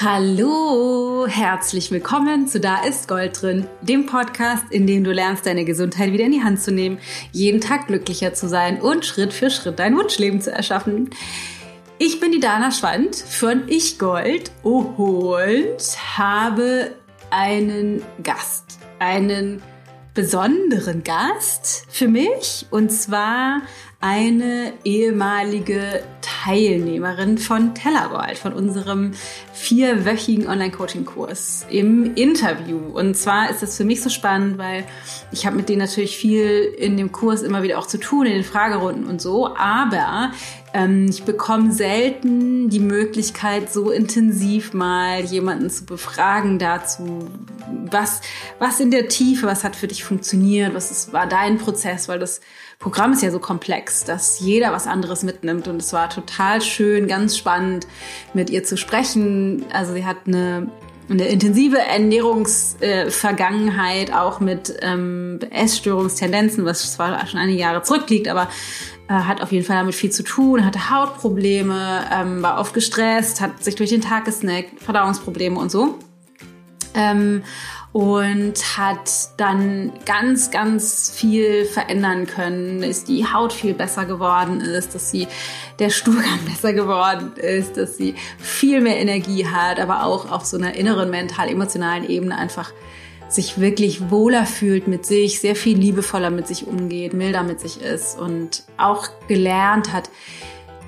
Hallo, herzlich willkommen zu Da ist Gold drin, dem Podcast, in dem du lernst, deine Gesundheit wieder in die Hand zu nehmen, jeden Tag glücklicher zu sein und Schritt für Schritt dein Wunschleben zu erschaffen. Ich bin die Dana Schwand von Ich Gold und habe einen Gast, einen besonderen Gast für mich und zwar eine ehemalige Teilnehmerin von Tellergold, von unserem vierwöchigen Online-Coaching-Kurs im Interview. Und zwar ist das für mich so spannend, weil ich habe mit denen natürlich viel in dem Kurs immer wieder auch zu tun, in den Fragerunden und so. Aber ähm, ich bekomme selten die Möglichkeit, so intensiv mal jemanden zu befragen dazu, was, was in der Tiefe, was hat für dich funktioniert, was ist, war dein Prozess, weil das Programm ist ja so komplex, dass jeder was anderes mitnimmt. Und es war total schön, ganz spannend, mit ihr zu sprechen. Also sie hat eine eine intensive Ernährungsvergangenheit, äh, auch mit ähm, Essstörungstendenzen, was zwar schon einige Jahre zurückliegt, aber äh, hat auf jeden Fall damit viel zu tun, hatte Hautprobleme, ähm, war oft gestresst, hat sich durch den Tag gesnackt, Verdauungsprobleme und so. Ähm, und hat dann ganz, ganz viel verändern können, dass die Haut viel besser geworden ist, dass sie der Stuhlgang besser geworden ist, dass sie viel mehr Energie hat, aber auch auf so einer inneren, mental-emotionalen Ebene einfach sich wirklich wohler fühlt mit sich, sehr viel liebevoller mit sich umgeht, milder mit sich ist und auch gelernt hat,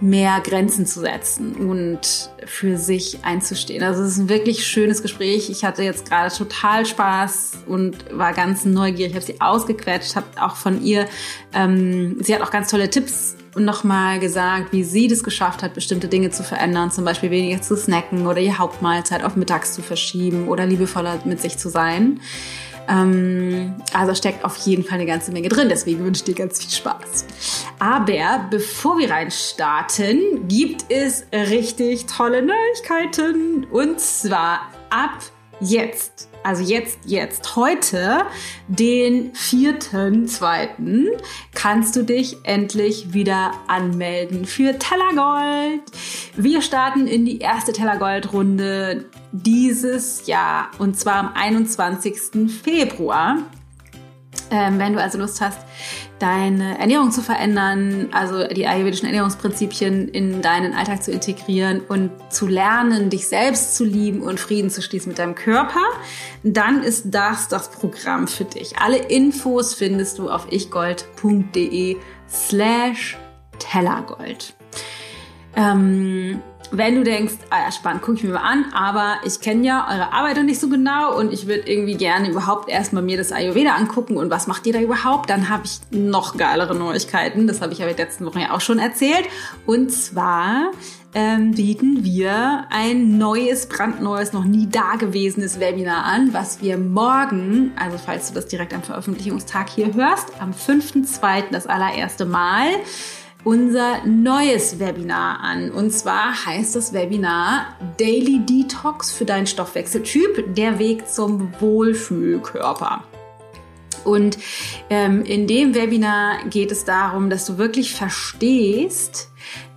mehr Grenzen zu setzen und für sich einzustehen. Also es ist ein wirklich schönes Gespräch. Ich hatte jetzt gerade total Spaß und war ganz neugierig. Ich habe sie ausgequetscht, habe auch von ihr, ähm, sie hat auch ganz tolle Tipps nochmal gesagt, wie sie das geschafft hat, bestimmte Dinge zu verändern, zum Beispiel weniger zu snacken oder die Hauptmahlzeit auf mittags zu verschieben oder liebevoller mit sich zu sein. Ähm, also steckt auf jeden Fall eine ganze Menge drin. Deswegen wünsche ich dir ganz viel Spaß. Aber bevor wir reinstarten, gibt es richtig tolle Neuigkeiten. Und zwar ab jetzt also jetzt, jetzt, heute, den vierten, zweiten, kannst du dich endlich wieder anmelden für Tellergold. Wir starten in die erste Tellergold-Runde dieses Jahr und zwar am 21. Februar. Ähm, wenn du also Lust hast, deine Ernährung zu verändern, also die ayurvedischen Ernährungsprinzipien in deinen Alltag zu integrieren und zu lernen, dich selbst zu lieben und Frieden zu schließen mit deinem Körper, dann ist das das Programm für dich. Alle Infos findest du auf ichgold.de slash Tellergold. Ähm, wenn du denkst, ah ja, spannend, gucke ich mir mal an, aber ich kenne ja eure Arbeit noch nicht so genau und ich würde irgendwie gerne überhaupt erstmal mir das Ayurveda angucken und was macht ihr da überhaupt, dann habe ich noch geilere Neuigkeiten. Das habe ich aber letzten Wochen ja auch schon erzählt. Und zwar ähm, bieten wir ein neues, brandneues, noch nie dagewesenes Webinar an, was wir morgen, also falls du das direkt am Veröffentlichungstag hier hörst, am 5.2. das allererste Mal, unser neues Webinar an. Und zwar heißt das Webinar Daily Detox für deinen Stoffwechseltyp, der Weg zum Wohlfühlkörper. Und ähm, in dem Webinar geht es darum, dass du wirklich verstehst,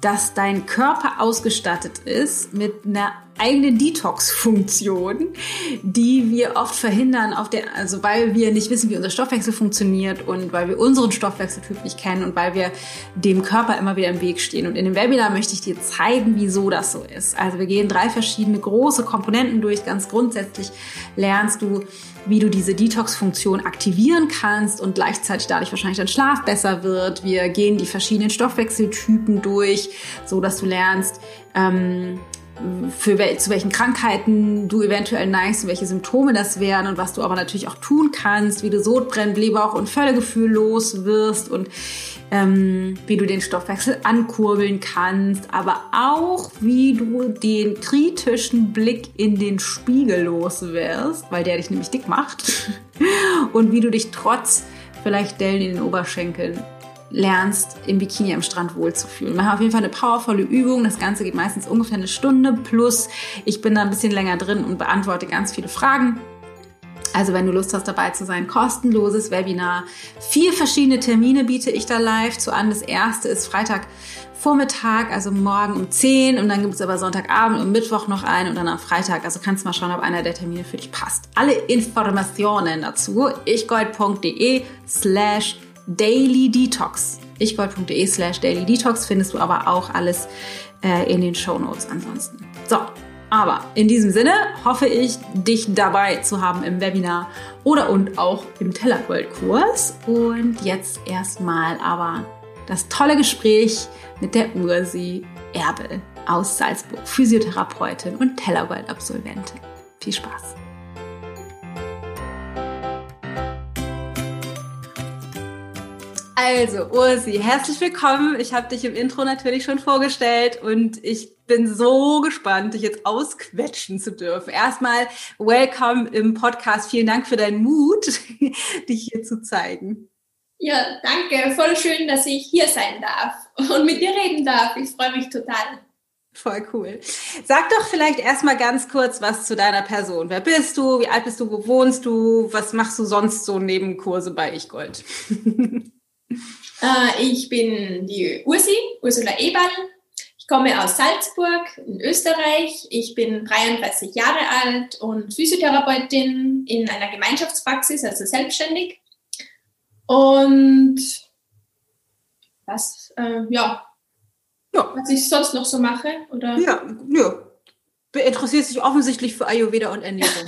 dass dein Körper ausgestattet ist mit einer eigene Detox-Funktion, die wir oft verhindern, der, also weil wir nicht wissen, wie unser Stoffwechsel funktioniert und weil wir unseren Stoffwechseltyp nicht kennen und weil wir dem Körper immer wieder im Weg stehen. Und in dem Webinar möchte ich dir zeigen, wieso das so ist. Also wir gehen drei verschiedene große Komponenten durch. Ganz grundsätzlich lernst du, wie du diese Detox-Funktion aktivieren kannst und gleichzeitig dadurch wahrscheinlich dein Schlaf besser wird. Wir gehen die verschiedenen Stoffwechseltypen durch, so dass du lernst, ähm, für wel zu welchen Krankheiten du eventuell neigst, welche Symptome das wären und was du aber natürlich auch tun kannst, wie du Sodbrennen, Blähbauch und Völlegefühl los wirst und ähm, wie du den Stoffwechsel ankurbeln kannst, aber auch wie du den kritischen Blick in den Spiegel los wirst, weil der dich nämlich dick macht und wie du dich trotz vielleicht Dellen in den Oberschenkeln lernst, im Bikini am Strand wohlzufühlen. Haben auf jeden Fall eine powervolle Übung. Das Ganze geht meistens ungefähr eine Stunde plus. Ich bin da ein bisschen länger drin und beantworte ganz viele Fragen. Also wenn du Lust hast, dabei zu sein, kostenloses Webinar. Vier verschiedene Termine biete ich da live zu an. Das erste ist Freitag Vormittag, also morgen um 10 und dann gibt es aber Sonntagabend und Mittwoch noch einen und dann am Freitag. Also kannst du mal schauen, ob einer der Termine für dich passt. Alle Informationen dazu ichgold.de slash Daily Detox. ichgold.de slash Daily Detox findest du aber auch alles äh, in den Show Notes ansonsten. So, aber in diesem Sinne hoffe ich, dich dabei zu haben im Webinar oder und auch im Tellergold-Kurs. Und jetzt erstmal aber das tolle Gespräch mit der Ursi Erbel aus Salzburg, Physiotherapeutin und Tellergold-Absolventin. Viel Spaß! Also, Ursi, herzlich willkommen. Ich habe dich im Intro natürlich schon vorgestellt und ich bin so gespannt, dich jetzt ausquetschen zu dürfen. Erstmal, welcome im Podcast. Vielen Dank für deinen Mut, dich hier zu zeigen. Ja, danke. Voll schön, dass ich hier sein darf und mit dir reden darf. Ich freue mich total. Voll cool. Sag doch vielleicht erstmal ganz kurz was zu deiner Person. Wer bist du? Wie alt bist du? Wo wohnst du? Was machst du sonst so neben Kurse bei Ichgold? Äh, ich bin die Ursi, Ursula Eberl. Ich komme aus Salzburg in Österreich. Ich bin 33 Jahre alt und Physiotherapeutin in einer Gemeinschaftspraxis, also selbstständig. Und was, äh, ja. ja, was ich sonst noch so mache? Oder? Ja, ja. Du interessierst dich offensichtlich für Ayurveda und Ernährung.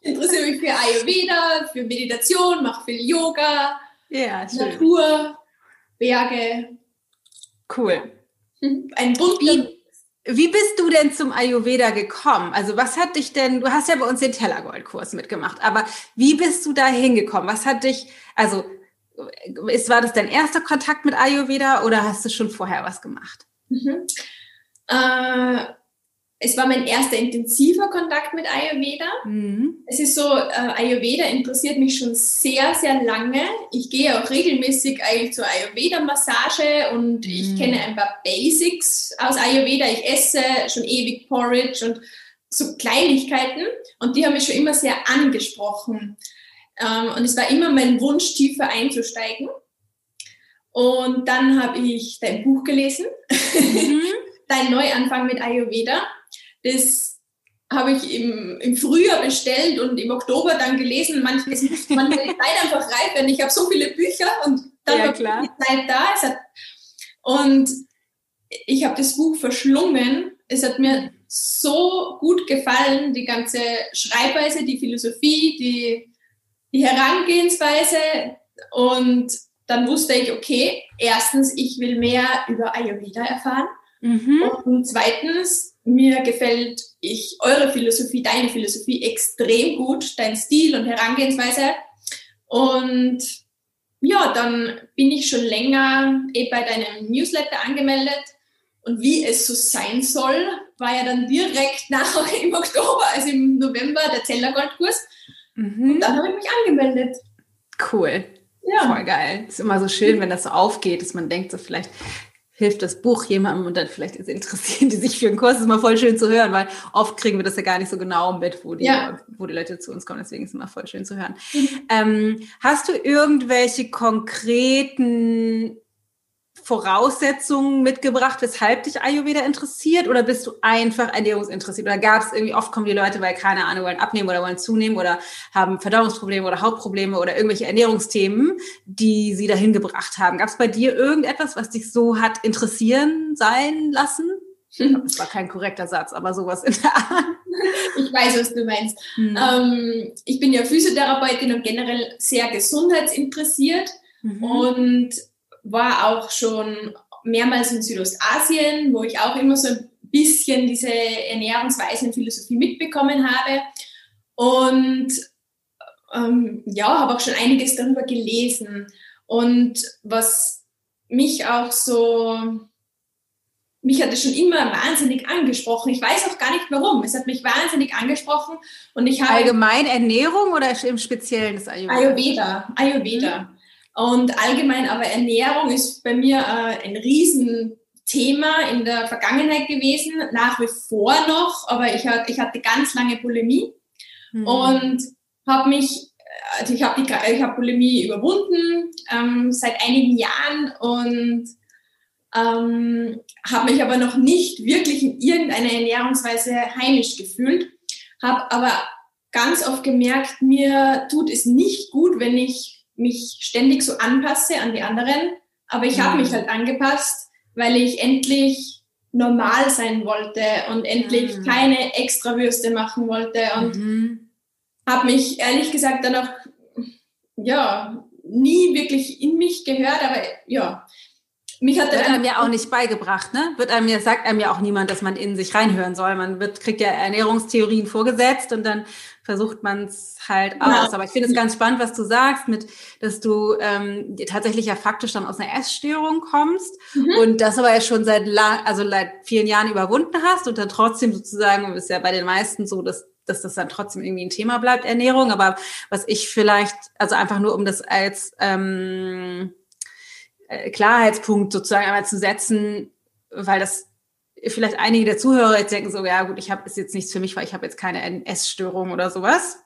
interessiere mich für Ayurveda, für Meditation, mache viel Yoga, ja. Natur, Berge. Cool. Ein bunter wie, wie bist du denn zum Ayurveda gekommen? Also was hat dich denn, du hast ja bei uns den Tellergold-Kurs mitgemacht, aber wie bist du da hingekommen? Was hat dich, also ist, war das dein erster Kontakt mit Ayurveda oder hast du schon vorher was gemacht? Mhm. Äh, es war mein erster intensiver Kontakt mit Ayurveda. Mhm. Es ist so, äh, Ayurveda interessiert mich schon sehr, sehr lange. Ich gehe auch regelmäßig eigentlich zur Ayurveda-Massage und mhm. ich kenne ein paar Basics aus Ayurveda. Ich esse schon ewig Porridge und so Kleinigkeiten und die haben mich schon immer sehr angesprochen. Ähm, und es war immer mein Wunsch, tiefer einzusteigen. Und dann habe ich dein Buch gelesen, mhm. dein Neuanfang mit Ayurveda. Das habe ich im, im Frühjahr bestellt und im Oktober dann gelesen. Manchmal ist die Zeit einfach reif, denn ich habe so viele Bücher und dann ja, klar. die Zeit da. Hat, und ich habe das Buch verschlungen. Es hat mir so gut gefallen, die ganze Schreibweise, die Philosophie, die, die Herangehensweise. Und dann wusste ich, okay, erstens, ich will mehr über Ayurveda erfahren. Mhm. Und zweitens, mir gefällt ich eure Philosophie, deine Philosophie extrem gut, dein Stil und Herangehensweise. Und ja, dann bin ich schon länger eh bei deinem Newsletter angemeldet. Und wie es so sein soll, war ja dann direkt nach im Oktober, also im November, der Zellergoldkurs. Mhm. Und dann habe ich mich angemeldet. Cool. Ja. Voll geil. Ist immer so schön, wenn das so aufgeht, dass man denkt, so vielleicht hilft das Buch jemandem und dann vielleicht ist interessieren die sich für einen Kurs. Das ist mal voll schön zu hören, weil oft kriegen wir das ja gar nicht so genau mit, wo die, ja. wo die Leute zu uns kommen. Deswegen ist es immer voll schön zu hören. Mhm. Ähm, hast du irgendwelche konkreten Voraussetzungen mitgebracht, weshalb dich Ayurveda interessiert? Oder bist du einfach ernährungsinteressiert? Oder gab es irgendwie, oft kommen die Leute, weil keine Ahnung, wollen abnehmen oder wollen zunehmen oder haben Verdauungsprobleme oder Hautprobleme oder irgendwelche Ernährungsthemen, die sie dahin gebracht haben. Gab es bei dir irgendetwas, was dich so hat interessieren sein lassen? Glaub, das war kein korrekter Satz, aber sowas in der Art. Ich weiß, was du meinst. Hm. Ähm, ich bin ja Physiotherapeutin und generell sehr gesundheitsinteressiert. Mhm. Und war auch schon mehrmals in Südostasien, wo ich auch immer so ein bisschen diese Ernährungsweisen Philosophie mitbekommen habe. Und ähm, ja, habe auch schon einiges darüber gelesen. Und was mich auch so, mich hat es schon immer wahnsinnig angesprochen. Ich weiß auch gar nicht warum. Es hat mich wahnsinnig angesprochen. Und ich habe allgemein Ernährung oder im Speziellen das Ayurveda? Ayurveda. Ayurveda. Mhm. Und allgemein aber Ernährung ist bei mir äh, ein Riesenthema in der Vergangenheit gewesen, nach wie vor noch, aber ich, ich hatte ganz lange Bulimie. Mhm. Und habe mich, also ich habe hab Bulimie überwunden ähm, seit einigen Jahren und ähm, habe mich aber noch nicht wirklich in irgendeiner Ernährungsweise heimisch gefühlt, habe aber ganz oft gemerkt, mir tut es nicht gut, wenn ich mich ständig so anpasse an die anderen, aber ich habe mhm. mich halt angepasst, weil ich endlich normal sein wollte und endlich mhm. keine Extrawürste machen wollte und mhm. habe mich ehrlich gesagt dann auch ja nie wirklich in mich gehört, aber ja, mich hat wird einem ja auch nicht beigebracht, ne? Wird einem ja, sagt einem ja auch niemand, dass man in sich reinhören soll. Man wird, kriegt ja Ernährungstheorien vorgesetzt und dann versucht man es halt aus. Ja. Aber ich finde es ganz spannend, was du sagst, mit, dass du ähm, tatsächlich ja faktisch dann aus einer Essstörung kommst mhm. und das aber ja schon seit lang, also seit vielen Jahren überwunden hast und dann trotzdem sozusagen, ist ja bei den meisten so, dass dass das dann trotzdem irgendwie ein Thema bleibt, Ernährung. Aber was ich vielleicht, also einfach nur um das als ähm, äh, Klarheitspunkt sozusagen einmal zu setzen, weil das vielleicht einige der Zuhörer jetzt denken so, ja gut, ich habe ist jetzt nichts für mich, weil ich habe jetzt keine Essstörung oder sowas.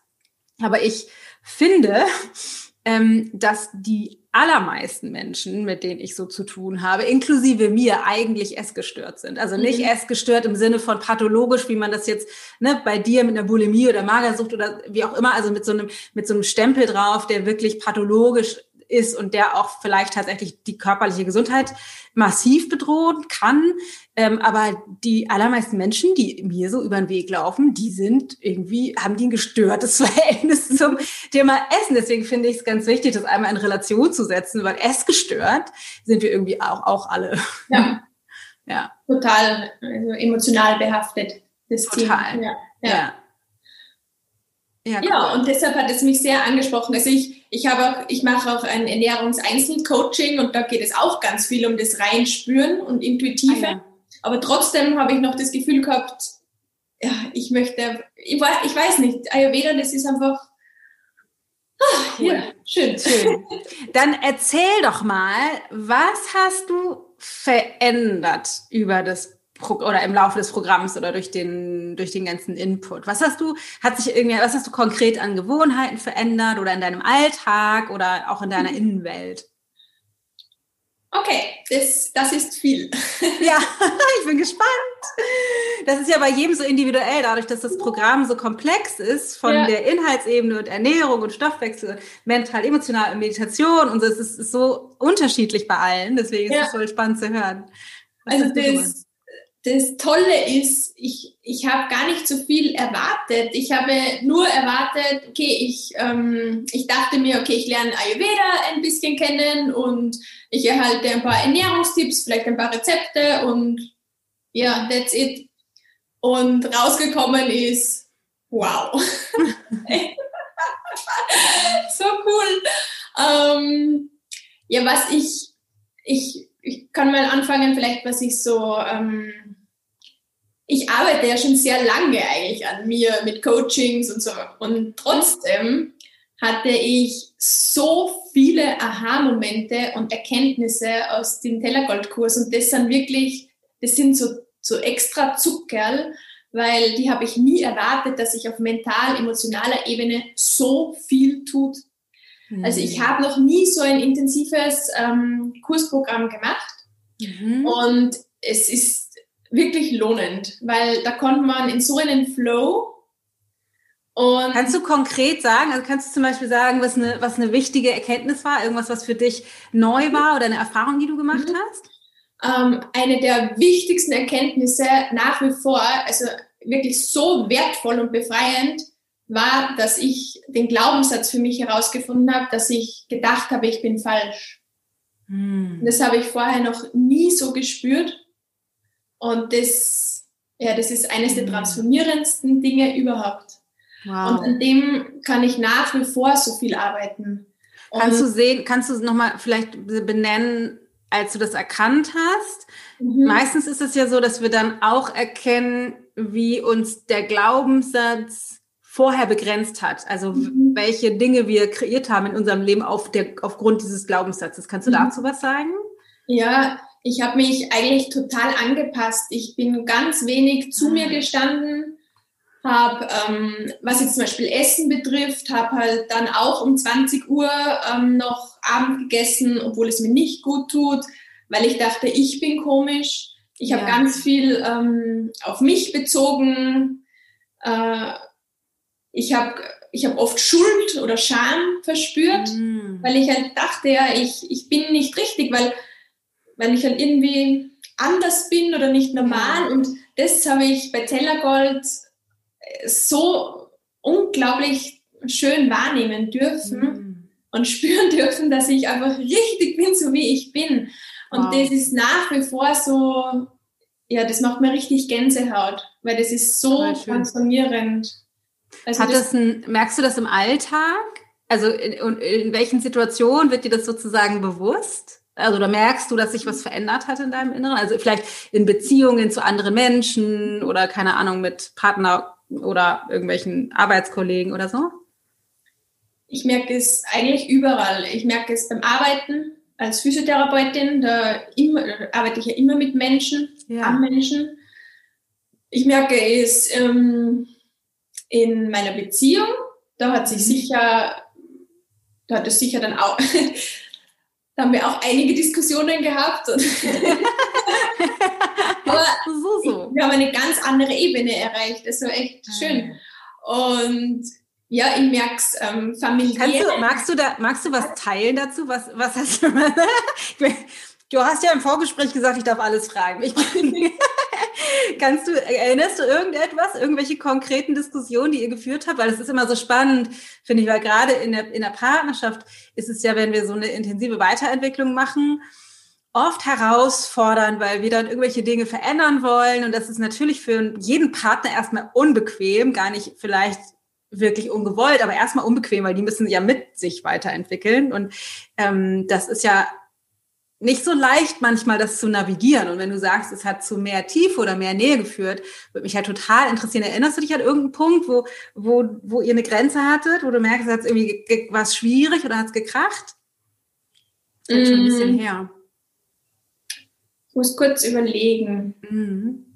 Aber ich finde, ähm, dass die allermeisten Menschen, mit denen ich so zu tun habe, inklusive mir, eigentlich essgestört sind. Also nicht mhm. essgestört im Sinne von pathologisch, wie man das jetzt ne, bei dir mit einer Bulimie oder Magersucht oder wie auch immer, also mit so einem mit so einem Stempel drauf, der wirklich pathologisch ist und der auch vielleicht tatsächlich die körperliche Gesundheit massiv bedrohen kann. Ähm, aber die allermeisten Menschen, die mir so über den Weg laufen, die sind irgendwie, haben die ein gestörtes Verhältnis zum Thema Essen. Deswegen finde ich es ganz wichtig, das einmal in Relation zu setzen, weil essgestört sind wir irgendwie auch, auch alle. Ja. ja. Total also emotional behaftet, das Total. Team. Ja. ja. ja. Ja, cool. ja, und deshalb hat es mich sehr angesprochen. Also ich, ich habe auch, ich mache auch ein Ernährungseinzelcoaching und da geht es auch ganz viel um das Reinspüren und Intuitive. Ah, ja. Aber trotzdem habe ich noch das Gefühl gehabt, ja, ich möchte, ich, ich weiß nicht, Ayurveda, das ist einfach, ah, cool. ja, schön. schön. Dann erzähl doch mal, was hast du verändert über das oder im Laufe des Programms oder durch den, durch den ganzen Input? Was hast du, hat sich irgendwie, was hast du konkret an Gewohnheiten verändert oder in deinem Alltag oder auch in deiner mhm. Innenwelt? Okay, das, das ist viel. Ja, ich bin gespannt. Das ist ja bei jedem so individuell, dadurch, dass das Programm so komplex ist, von ja. der Inhaltsebene und Ernährung und Stoffwechsel, mental, emotional und Meditation und so. Es ist, ist so unterschiedlich bei allen, deswegen ja. ist es voll spannend zu hören. Was also das, das Tolle ist, ich, ich habe gar nicht so viel erwartet. Ich habe nur erwartet, okay, ich, ähm, ich dachte mir, okay, ich lerne Ayurveda ein bisschen kennen und ich erhalte ein paar Ernährungstipps, vielleicht ein paar Rezepte und ja, that's it. Und rausgekommen ist, wow. so cool. Ähm, ja, was ich, ich, ich kann mal anfangen, vielleicht was ich so ähm, ich arbeite ja schon sehr lange eigentlich an mir mit Coachings und so. Und trotzdem hatte ich so viele Aha-Momente und Erkenntnisse aus dem Tellergold-Kurs. Und das sind wirklich, das sind so, so extra Zuckerl, weil die habe ich nie erwartet, dass sich auf mental-emotionaler Ebene so viel tut. Mhm. Also ich habe noch nie so ein intensives ähm, Kursprogramm gemacht. Mhm. Und es ist wirklich lohnend, weil da konnte man in so einen Flow und kannst du konkret sagen, also kannst du zum Beispiel sagen, was eine, was eine wichtige Erkenntnis war, irgendwas, was für dich neu war oder eine Erfahrung, die du gemacht mhm. hast? Ähm, eine der wichtigsten Erkenntnisse nach wie vor, also wirklich so wertvoll und befreiend, war, dass ich den Glaubenssatz für mich herausgefunden habe, dass ich gedacht habe, ich bin falsch. Hm. Das habe ich vorher noch nie so gespürt. Und das, ja, das ist eines der mhm. transformierendsten Dinge überhaupt. Wow. Und an dem kann ich nach wie vor so viel arbeiten. Und kannst du sehen, kannst du nochmal vielleicht benennen, als du das erkannt hast? Mhm. Meistens ist es ja so, dass wir dann auch erkennen, wie uns der Glaubenssatz vorher begrenzt hat. Also mhm. welche Dinge wir kreiert haben in unserem Leben auf der, aufgrund dieses Glaubenssatzes. Kannst du mhm. dazu was sagen? Ja, ich habe mich eigentlich total angepasst. Ich bin ganz wenig zu mir ah. gestanden. habe, ähm, was jetzt zum Beispiel Essen betrifft, habe halt dann auch um 20 Uhr ähm, noch Abend gegessen, obwohl es mir nicht gut tut, weil ich dachte, ich bin komisch. Ich ja. habe ganz viel ähm, auf mich bezogen. Äh, ich habe ich hab oft Schuld oder Scham verspürt, mm. weil ich halt dachte, ja, ich, ich bin nicht richtig, weil, weil ich halt irgendwie anders bin oder nicht normal. Und das habe ich bei Tellergold so unglaublich schön wahrnehmen dürfen mhm. und spüren dürfen, dass ich einfach richtig bin, so wie ich bin. Und wow. das ist nach wie vor so, ja, das macht mir richtig Gänsehaut, weil das ist so transformierend. Also Hat das, das ein, merkst du das im Alltag? Also in, in welchen Situationen wird dir das sozusagen bewusst? Also da merkst du, dass sich was verändert hat in deinem Inneren? Also vielleicht in Beziehungen zu anderen Menschen oder keine Ahnung mit Partner oder irgendwelchen Arbeitskollegen oder so? Ich merke es eigentlich überall. Ich merke es beim Arbeiten als Physiotherapeutin, da, immer, da arbeite ich ja immer mit Menschen, ja. am Menschen. Ich merke es ähm, in meiner Beziehung, da hat sich mhm. sicher, da hat es sicher dann auch, da haben wir auch einige Diskussionen gehabt. Aber so, so. wir haben eine ganz andere Ebene erreicht. Das war echt schön. Und ja, ich merke es ähm, familiär. Du, magst, du da, magst du was teilen dazu? Was, was hast du? du hast ja im Vorgespräch gesagt, ich darf alles fragen. Ich, kannst du, erinnerst du irgendetwas, irgendwelche konkreten Diskussionen, die ihr geführt habt? Weil es ist immer so spannend, finde ich, weil gerade in der, in der Partnerschaft ist es ja, wenn wir so eine intensive Weiterentwicklung machen, oft herausfordernd, weil wir dann irgendwelche Dinge verändern wollen. Und das ist natürlich für jeden Partner erstmal unbequem, gar nicht vielleicht wirklich ungewollt, aber erstmal unbequem, weil die müssen ja mit sich weiterentwickeln. Und ähm, das ist ja nicht so leicht manchmal, das zu navigieren. Und wenn du sagst, es hat zu mehr Tiefe oder mehr Nähe geführt, würde mich halt total interessieren. Erinnerst du dich an irgendeinen Punkt, wo, wo, wo ihr eine Grenze hattet, wo du merkst, es hat irgendwie was schwierig oder hat es gekracht? Das ist mm. schon ein bisschen mm. her. Ich muss kurz überlegen. Mhm.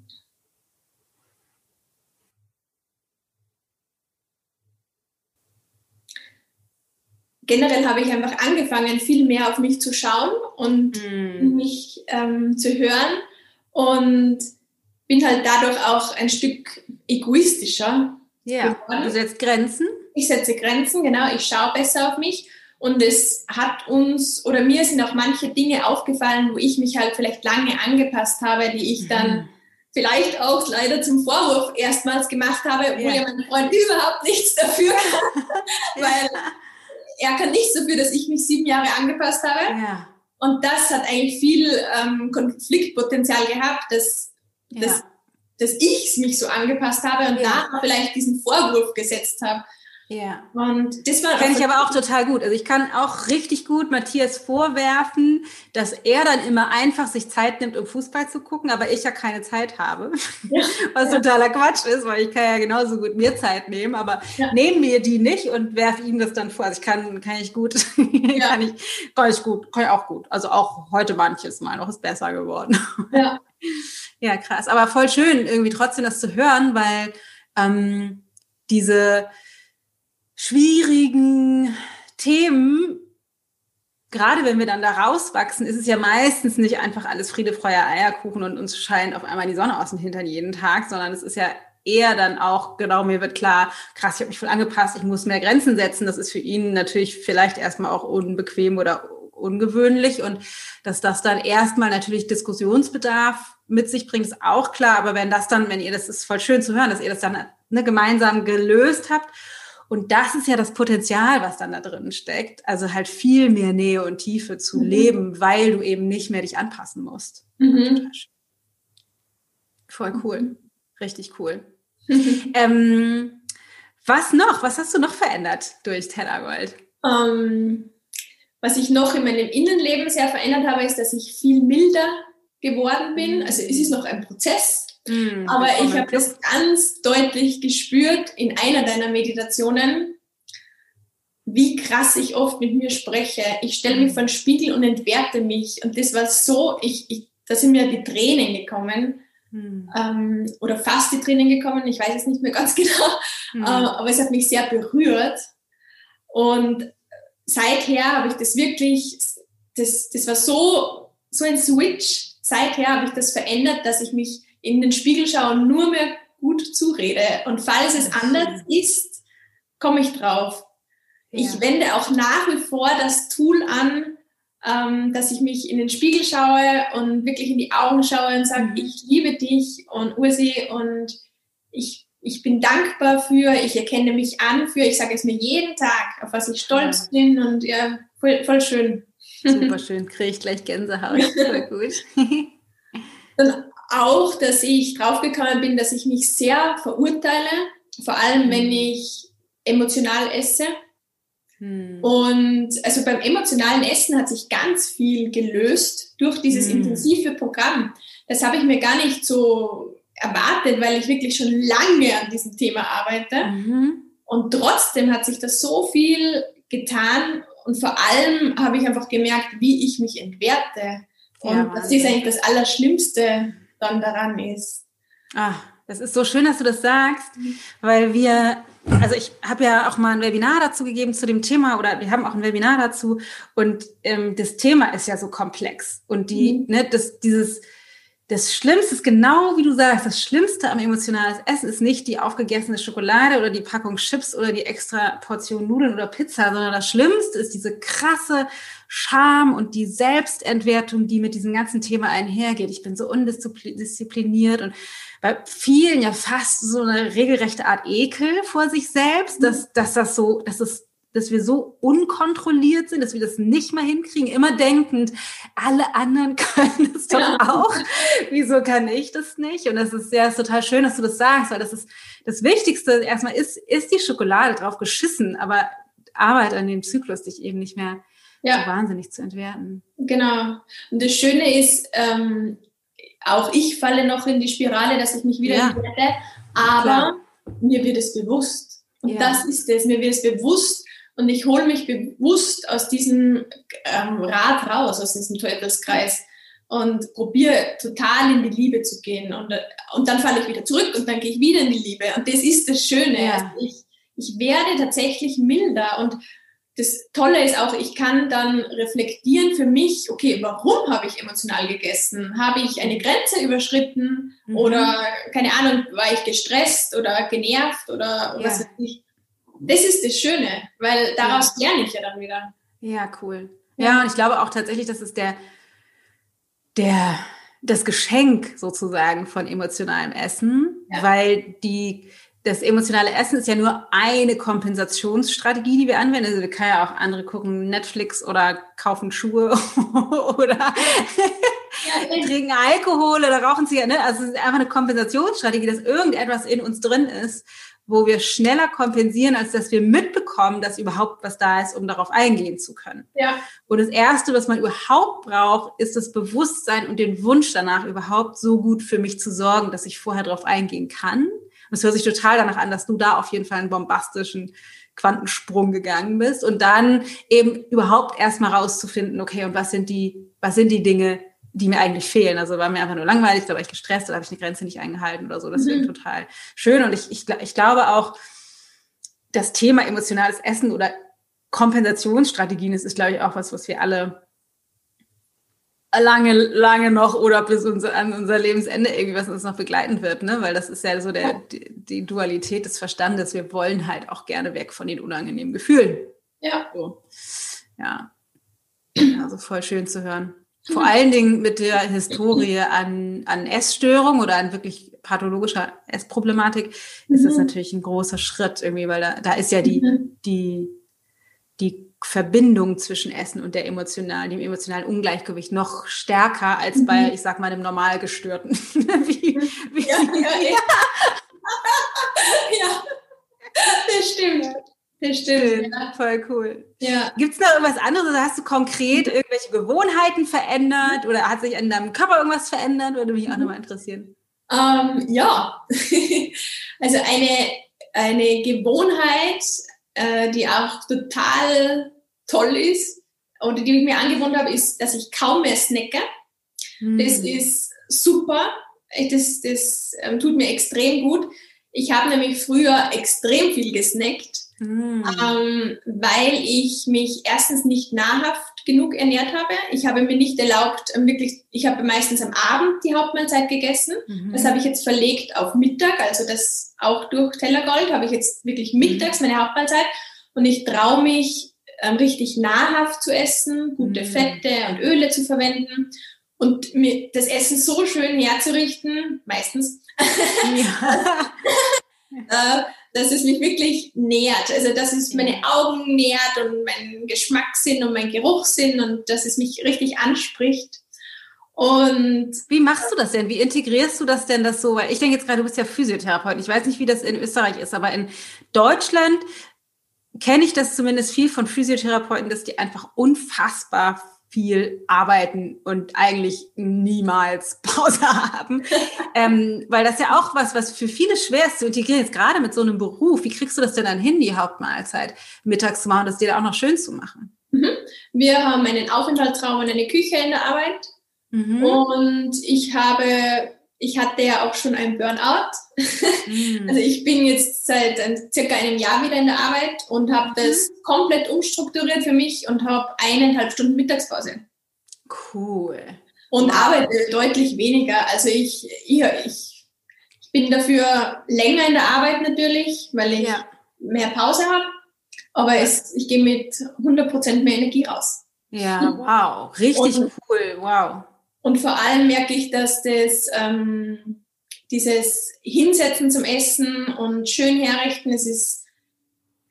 Generell habe ich einfach angefangen, viel mehr auf mich zu schauen und mhm. mich ähm, zu hören und bin halt dadurch auch ein Stück egoistischer. Ja, geworden. du setzt Grenzen. Ich setze Grenzen, genau. Ich schaue besser auf mich und es hat uns oder mir sind auch manche Dinge aufgefallen, wo ich mich halt vielleicht lange angepasst habe, die ich dann mhm. vielleicht auch leider zum Vorwurf erstmals gemacht habe, obwohl ja, ja mein Freund überhaupt nichts dafür kann, weil er kann nichts dafür, dass ich mich sieben Jahre angepasst habe. Ja. Und das hat eigentlich viel ähm, Konfliktpotenzial gehabt, dass, ja. dass, dass ich mich so angepasst habe und ja. da vielleicht diesen Vorwurf gesetzt habe. Ja. Und das war Kenn ich aber auch total gut. Also ich kann auch richtig gut Matthias vorwerfen, dass er dann immer einfach sich Zeit nimmt, um Fußball zu gucken, aber ich ja keine Zeit habe. Ja. Was totaler Quatsch ist, weil ich kann ja genauso gut mir Zeit nehmen, aber ja. nehmen mir die nicht und werfe ihm das dann vor. Also ich kann, kann ich gut, ja. kann ich, kann ich gut, kann ich auch gut. Also auch heute manches Mal noch ist besser geworden. Ja. ja, krass. Aber voll schön, irgendwie trotzdem das zu hören, weil ähm, diese schwierigen Themen, gerade wenn wir dann da rauswachsen, ist es ja meistens nicht einfach alles Friede, Freude, Eierkuchen und uns scheint auf einmal die Sonne aus dem Hintern jeden Tag, sondern es ist ja eher dann auch, genau, mir wird klar, krass, ich habe mich voll angepasst, ich muss mehr Grenzen setzen. Das ist für ihn natürlich vielleicht erstmal auch unbequem oder ungewöhnlich und dass das dann erstmal natürlich Diskussionsbedarf mit sich bringt, ist auch klar. Aber wenn das dann, wenn ihr, das ist voll schön zu hören, dass ihr das dann ne, gemeinsam gelöst habt und das ist ja das Potenzial, was dann da drin steckt. Also halt viel mehr Nähe und Tiefe zu mhm. leben, weil du eben nicht mehr dich anpassen musst. Mhm. Voll cool. Richtig cool. ähm, was noch? Was hast du noch verändert durch Tellergold? Ähm, was ich noch in meinem Innenleben sehr verändert habe, ist, dass ich viel milder geworden bin. Also es ist noch ein Prozess, Mm, Aber ich habe das ganz deutlich gespürt in einer deiner Meditationen, wie krass ich oft mit mir spreche. Ich stelle mich vor den Spiegel und entwerte mich. Und das war so, ich, ich, da sind mir die Tränen gekommen, hm. ähm, oder fast die Tränen gekommen, ich weiß es nicht mehr ganz genau, hm. äh, aber es hat mich sehr berührt. Und seither habe ich das wirklich, das, das war so, so ein Switch. Seither habe ich das verändert, dass ich mich in den Spiegel schaue und nur mehr gut zurede. Und falls es anders ist, komme ich drauf. Ja. Ich wende auch nach wie vor das Tool an, ähm, dass ich mich in den Spiegel schaue und wirklich in die Augen schaue und sage, mhm. ich liebe dich und Ursi und ich, ich bin dankbar für, ich erkenne mich an für, ich sage es mir jeden Tag, auf was ich stolz ja. bin und ja, voll, voll schön. Super schön, kriege ich gleich Gänsehaut. Voll gut. und auch, dass ich draufgekommen bin, dass ich mich sehr verurteile, vor allem wenn mhm. ich emotional esse. Hm. Und also beim emotionalen Essen hat sich ganz viel gelöst durch dieses hm. intensive Programm. Das habe ich mir gar nicht so erwartet, weil ich wirklich schon lange an diesem Thema arbeite. Mhm. Und trotzdem hat sich das so viel getan und vor allem habe ich einfach gemerkt, wie ich mich entwerte. Und ja, das ist eigentlich das Allerschlimmste dann daran ist. Ah, das ist so schön, dass du das sagst, weil wir also ich habe ja auch mal ein Webinar dazu gegeben zu dem Thema oder wir haben auch ein Webinar dazu und ähm, das Thema ist ja so komplex und die, mhm. ne, das, dieses, das Schlimmste ist genau wie du sagst, das Schlimmste am emotionalen Essen ist nicht die aufgegessene Schokolade oder die Packung Chips oder die extra Portion Nudeln oder Pizza, sondern das Schlimmste ist diese krasse Scham und die Selbstentwertung, die mit diesem ganzen Thema einhergeht. Ich bin so undiszipliniert und bei vielen ja fast so eine regelrechte Art Ekel vor sich selbst, dass, dass das so, dass es dass wir so unkontrolliert sind, dass wir das nicht mal hinkriegen, immer denkend, alle anderen können es doch auch. Wieso kann ich das nicht? Und das ist ja ist total schön, dass du das sagst, weil das ist das Wichtigste erstmal ist, ist die Schokolade drauf geschissen, aber Arbeit an dem Zyklus, dich eben nicht mehr ja. so wahnsinnig zu entwerten. Genau. Und das Schöne ist, ähm, auch ich falle noch in die Spirale, dass ich mich wieder ja. entwerte, aber Klar. mir wird es bewusst. Und ja. das ist es, mir wird es bewusst und ich hole mich bewusst aus diesem ähm, Rad raus, aus diesem Teufelskreis und probiere total in die Liebe zu gehen. Und, und dann falle ich wieder zurück und dann gehe ich wieder in die Liebe. Und das ist das Schöne. Ja. Also ich, ich werde tatsächlich milder und das Tolle ist auch, ich kann dann reflektieren für mich, okay, warum habe ich emotional gegessen? Habe ich eine Grenze überschritten mhm. oder keine Ahnung, war ich gestresst oder genervt oder ja. was weiß ich. Das ist das Schöne, weil daraus ja. lerne ich ja dann wieder. Ja, cool. Ja, ja, und ich glaube auch tatsächlich, dass es der, der, das Geschenk sozusagen von emotionalem Essen, ja. weil die, das emotionale Essen ist ja nur eine Kompensationsstrategie, die wir anwenden. Also wir können ja auch andere gucken, Netflix oder kaufen Schuhe oder trinken Alkohol oder rauchen sie ja. Ne? Also es ist einfach eine Kompensationsstrategie, dass irgendetwas in uns drin ist, wo wir schneller kompensieren, als dass wir mitbekommen, dass überhaupt was da ist, um darauf eingehen zu können. Ja. Und das Erste, was man überhaupt braucht, ist das Bewusstsein und den Wunsch danach, überhaupt so gut für mich zu sorgen, dass ich vorher darauf eingehen kann und es hört sich total danach an, dass du da auf jeden Fall einen bombastischen Quantensprung gegangen bist und dann eben überhaupt erstmal rauszufinden, okay, und was sind die, was sind die Dinge, die mir eigentlich fehlen. Also war mir einfach nur langweilig, da war ich gestresst, da habe ich eine Grenze nicht eingehalten oder so. Das mhm. total schön. Und ich, ich, ich glaube auch, das Thema emotionales Essen oder Kompensationsstrategien, das ist, glaube ich, auch was, was wir alle lange, lange noch oder bis unser, an unser Lebensende irgendwie, was uns noch begleiten wird, ne? Weil das ist ja so der, die, die Dualität des Verstandes. Wir wollen halt auch gerne weg von den unangenehmen Gefühlen. Ja. So. Ja. Also voll schön zu hören. Vor allen Dingen mit der Historie an, an Essstörung oder an wirklich pathologischer Essproblematik ist das mhm. natürlich ein großer Schritt irgendwie, weil da, da ist ja die, mhm. die, die Verbindung zwischen Essen und der emotionalen, dem emotionalen Ungleichgewicht noch stärker als mhm. bei, ich sag mal, einem normal gestörten. wie, wie, ja, ja, ja. ja, das stimmt. Das stimmt. Ja. Voll cool. Ja. Gibt es noch irgendwas anderes? Oder hast du konkret irgendwelche Gewohnheiten verändert oder hat sich an deinem Körper irgendwas verändert? Würde mich auch nochmal interessieren. Ähm, ja, also eine, eine Gewohnheit, äh, die auch total toll ist oder die ich mir angewohnt habe, ist, dass ich kaum mehr snacke. Mhm. Das ist super, das, das ähm, tut mir extrem gut. Ich habe nämlich früher extrem viel gesnackt, mm. ähm, weil ich mich erstens nicht nahrhaft genug ernährt habe. Ich habe mir nicht erlaubt, ähm, wirklich, ich habe meistens am Abend die Hauptmahlzeit gegessen. Mhm. Das habe ich jetzt verlegt auf Mittag, also das auch durch Tellergold habe ich jetzt wirklich mittags meine Hauptmahlzeit und ich traue mich ähm, richtig nahrhaft zu essen, gute mhm. Fette und Öle zu verwenden und mir das Essen so schön herzurichten, meistens, ja. äh, dass es mich wirklich nährt. Also dass es meine Augen nährt und meinen Geschmackssinn und meinen Geruchssinn und dass es mich richtig anspricht. Und wie machst du das denn? Wie integrierst du das denn das so? Weil ich denke jetzt gerade, du bist ja Physiotherapeut. Ich weiß nicht, wie das in Österreich ist, aber in Deutschland kenne ich das zumindest viel von Physiotherapeuten, dass die einfach unfassbar viel arbeiten und eigentlich niemals Pause haben. ähm, weil das ja auch was, was für viele schwer ist zu integrieren, jetzt gerade mit so einem Beruf. Wie kriegst du das denn dann hin, die Hauptmahlzeit mittags zu machen, das dir da auch noch schön zu machen? Mhm. Wir haben einen Aufenthaltsraum und eine Küche in der Arbeit. Mhm. Und ich habe ich hatte ja auch schon einen Burnout. Mhm. Also ich bin jetzt seit ein, circa einem Jahr wieder in der Arbeit und habe mhm. das komplett umstrukturiert für mich und habe eineinhalb Stunden Mittagspause. Cool. Und wow. arbeite deutlich weniger. Also ich, ich, ich, ich bin dafür länger in der Arbeit natürlich, weil ich ja. mehr Pause habe. Aber es, ich gehe mit 100% mehr Energie raus. Ja, wow. Richtig und, cool. Wow. Und vor allem merke ich, dass das ähm, dieses Hinsetzen zum Essen und schön herrichten, es ist,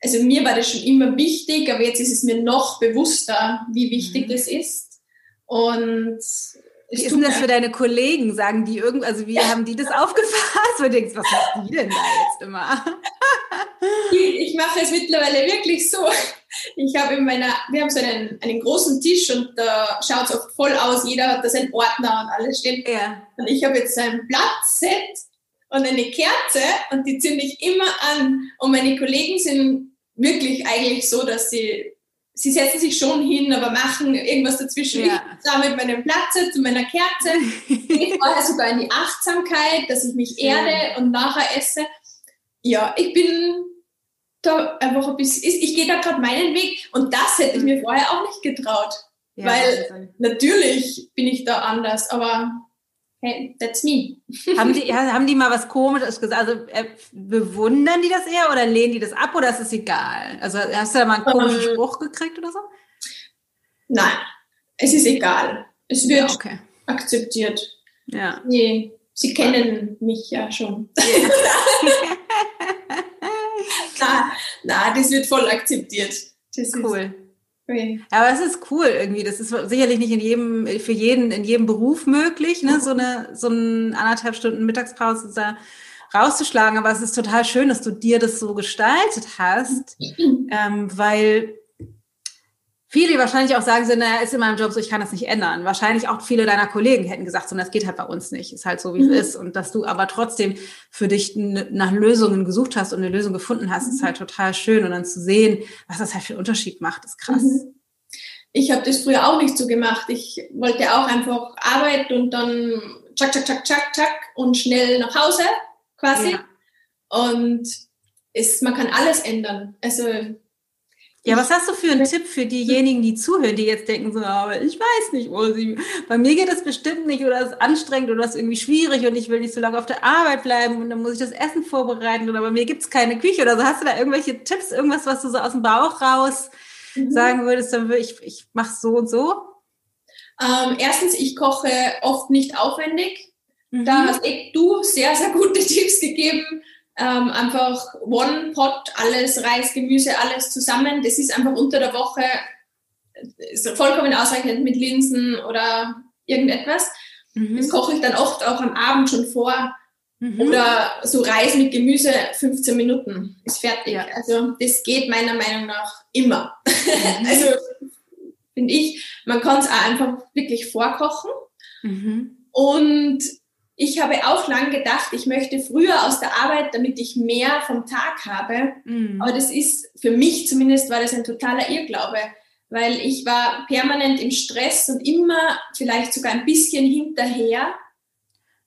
also mir war das schon immer wichtig, aber jetzt ist es mir noch bewusster, wie wichtig mhm. das ist. Und wie ist denn das für deine Kollegen? Sagen die irgend, also wie haben die das aufgefasst? Du denkst, was machen die denn da jetzt immer? ich mache es mittlerweile wirklich so. Ich habe in meiner, wir haben so einen, einen großen Tisch und da schaut es oft voll aus. Jeder hat da seinen Ordner und alles steht. Ja. Und ich habe jetzt ein Blattset und eine Kerze und die zünde ich immer an. Und meine Kollegen sind wirklich eigentlich so, dass sie sie setzen sich schon hin, aber machen irgendwas dazwischen. Ja. Ich da mit meinem Platz zu meiner Kerze. ich vorher sogar in die Achtsamkeit, dass ich mich erde und nachher esse. Ja, ich bin da einfach ein bisschen, ich gehe da gerade meinen Weg und das hätte ich mir vorher auch nicht getraut. Ja, weil natürlich bin ich da anders, aber hey, that's me. haben, die, haben die mal was Komisches gesagt? Also äh, bewundern die das eher oder lehnen die das ab oder ist es egal? Also hast du da mal einen komischen ähm, Spruch gekriegt oder so? Nein, es ist egal. Es wird ja, okay. akzeptiert. Ja. Nee, sie kennen mich ja schon. na, na, das wird voll akzeptiert. Das cool. Okay. Aber es ist cool irgendwie. Das ist sicherlich nicht in jedem, für jeden, in jedem Beruf möglich, ne? so eine, so eine anderthalb Stunden Mittagspause da rauszuschlagen. Aber es ist total schön, dass du dir das so gestaltet hast, ähm, weil viele wahrscheinlich auch sagen, so, naja, ist in meinem Job so, ich kann das nicht ändern. Wahrscheinlich auch viele deiner Kollegen hätten gesagt, so, das geht halt bei uns nicht. Ist halt so, wie mhm. es ist. Und dass du aber trotzdem für dich nach Lösungen gesucht hast und eine Lösung gefunden hast, mhm. ist halt total schön. Und dann zu sehen, was das halt für einen Unterschied macht, ist krass. Mhm. Ich habe das früher auch nicht so gemacht. Ich wollte auch einfach arbeiten und dann tschak, tschak, tschak, tschak, tschak und schnell nach Hause quasi. Ja. Und es, man kann alles ändern. Also ja, was hast du für einen Tipp für diejenigen, die zuhören, die jetzt denken so, aber ich weiß nicht, wo sie, bei mir geht das bestimmt nicht oder es ist anstrengend oder es ist irgendwie schwierig und ich will nicht so lange auf der Arbeit bleiben und dann muss ich das Essen vorbereiten oder bei mir gibt es keine Küche oder so. Hast du da irgendwelche Tipps, irgendwas, was du so aus dem Bauch raus mhm. sagen würdest, dann würde ich, ich mache so und so? Ähm, erstens, ich koche oft nicht aufwendig. Mhm. Da hast du sehr, sehr gute Tipps gegeben ähm, einfach One Pot, alles Reis, Gemüse, alles zusammen. Das ist einfach unter der Woche ist vollkommen ausreichend mit Linsen oder irgendetwas. Mhm. Das koche ich dann oft auch am Abend schon vor. Mhm. Oder so Reis mit Gemüse, 15 Minuten ist fertig. Ja. Also das geht meiner Meinung nach immer. Mhm. also finde ich, man kann es auch einfach wirklich vorkochen. Mhm. Und ich habe auch lang gedacht, ich möchte früher aus der Arbeit, damit ich mehr vom Tag habe. Mhm. Aber das ist, für mich zumindest, war das ein totaler Irrglaube, weil ich war permanent im Stress und immer vielleicht sogar ein bisschen hinterher.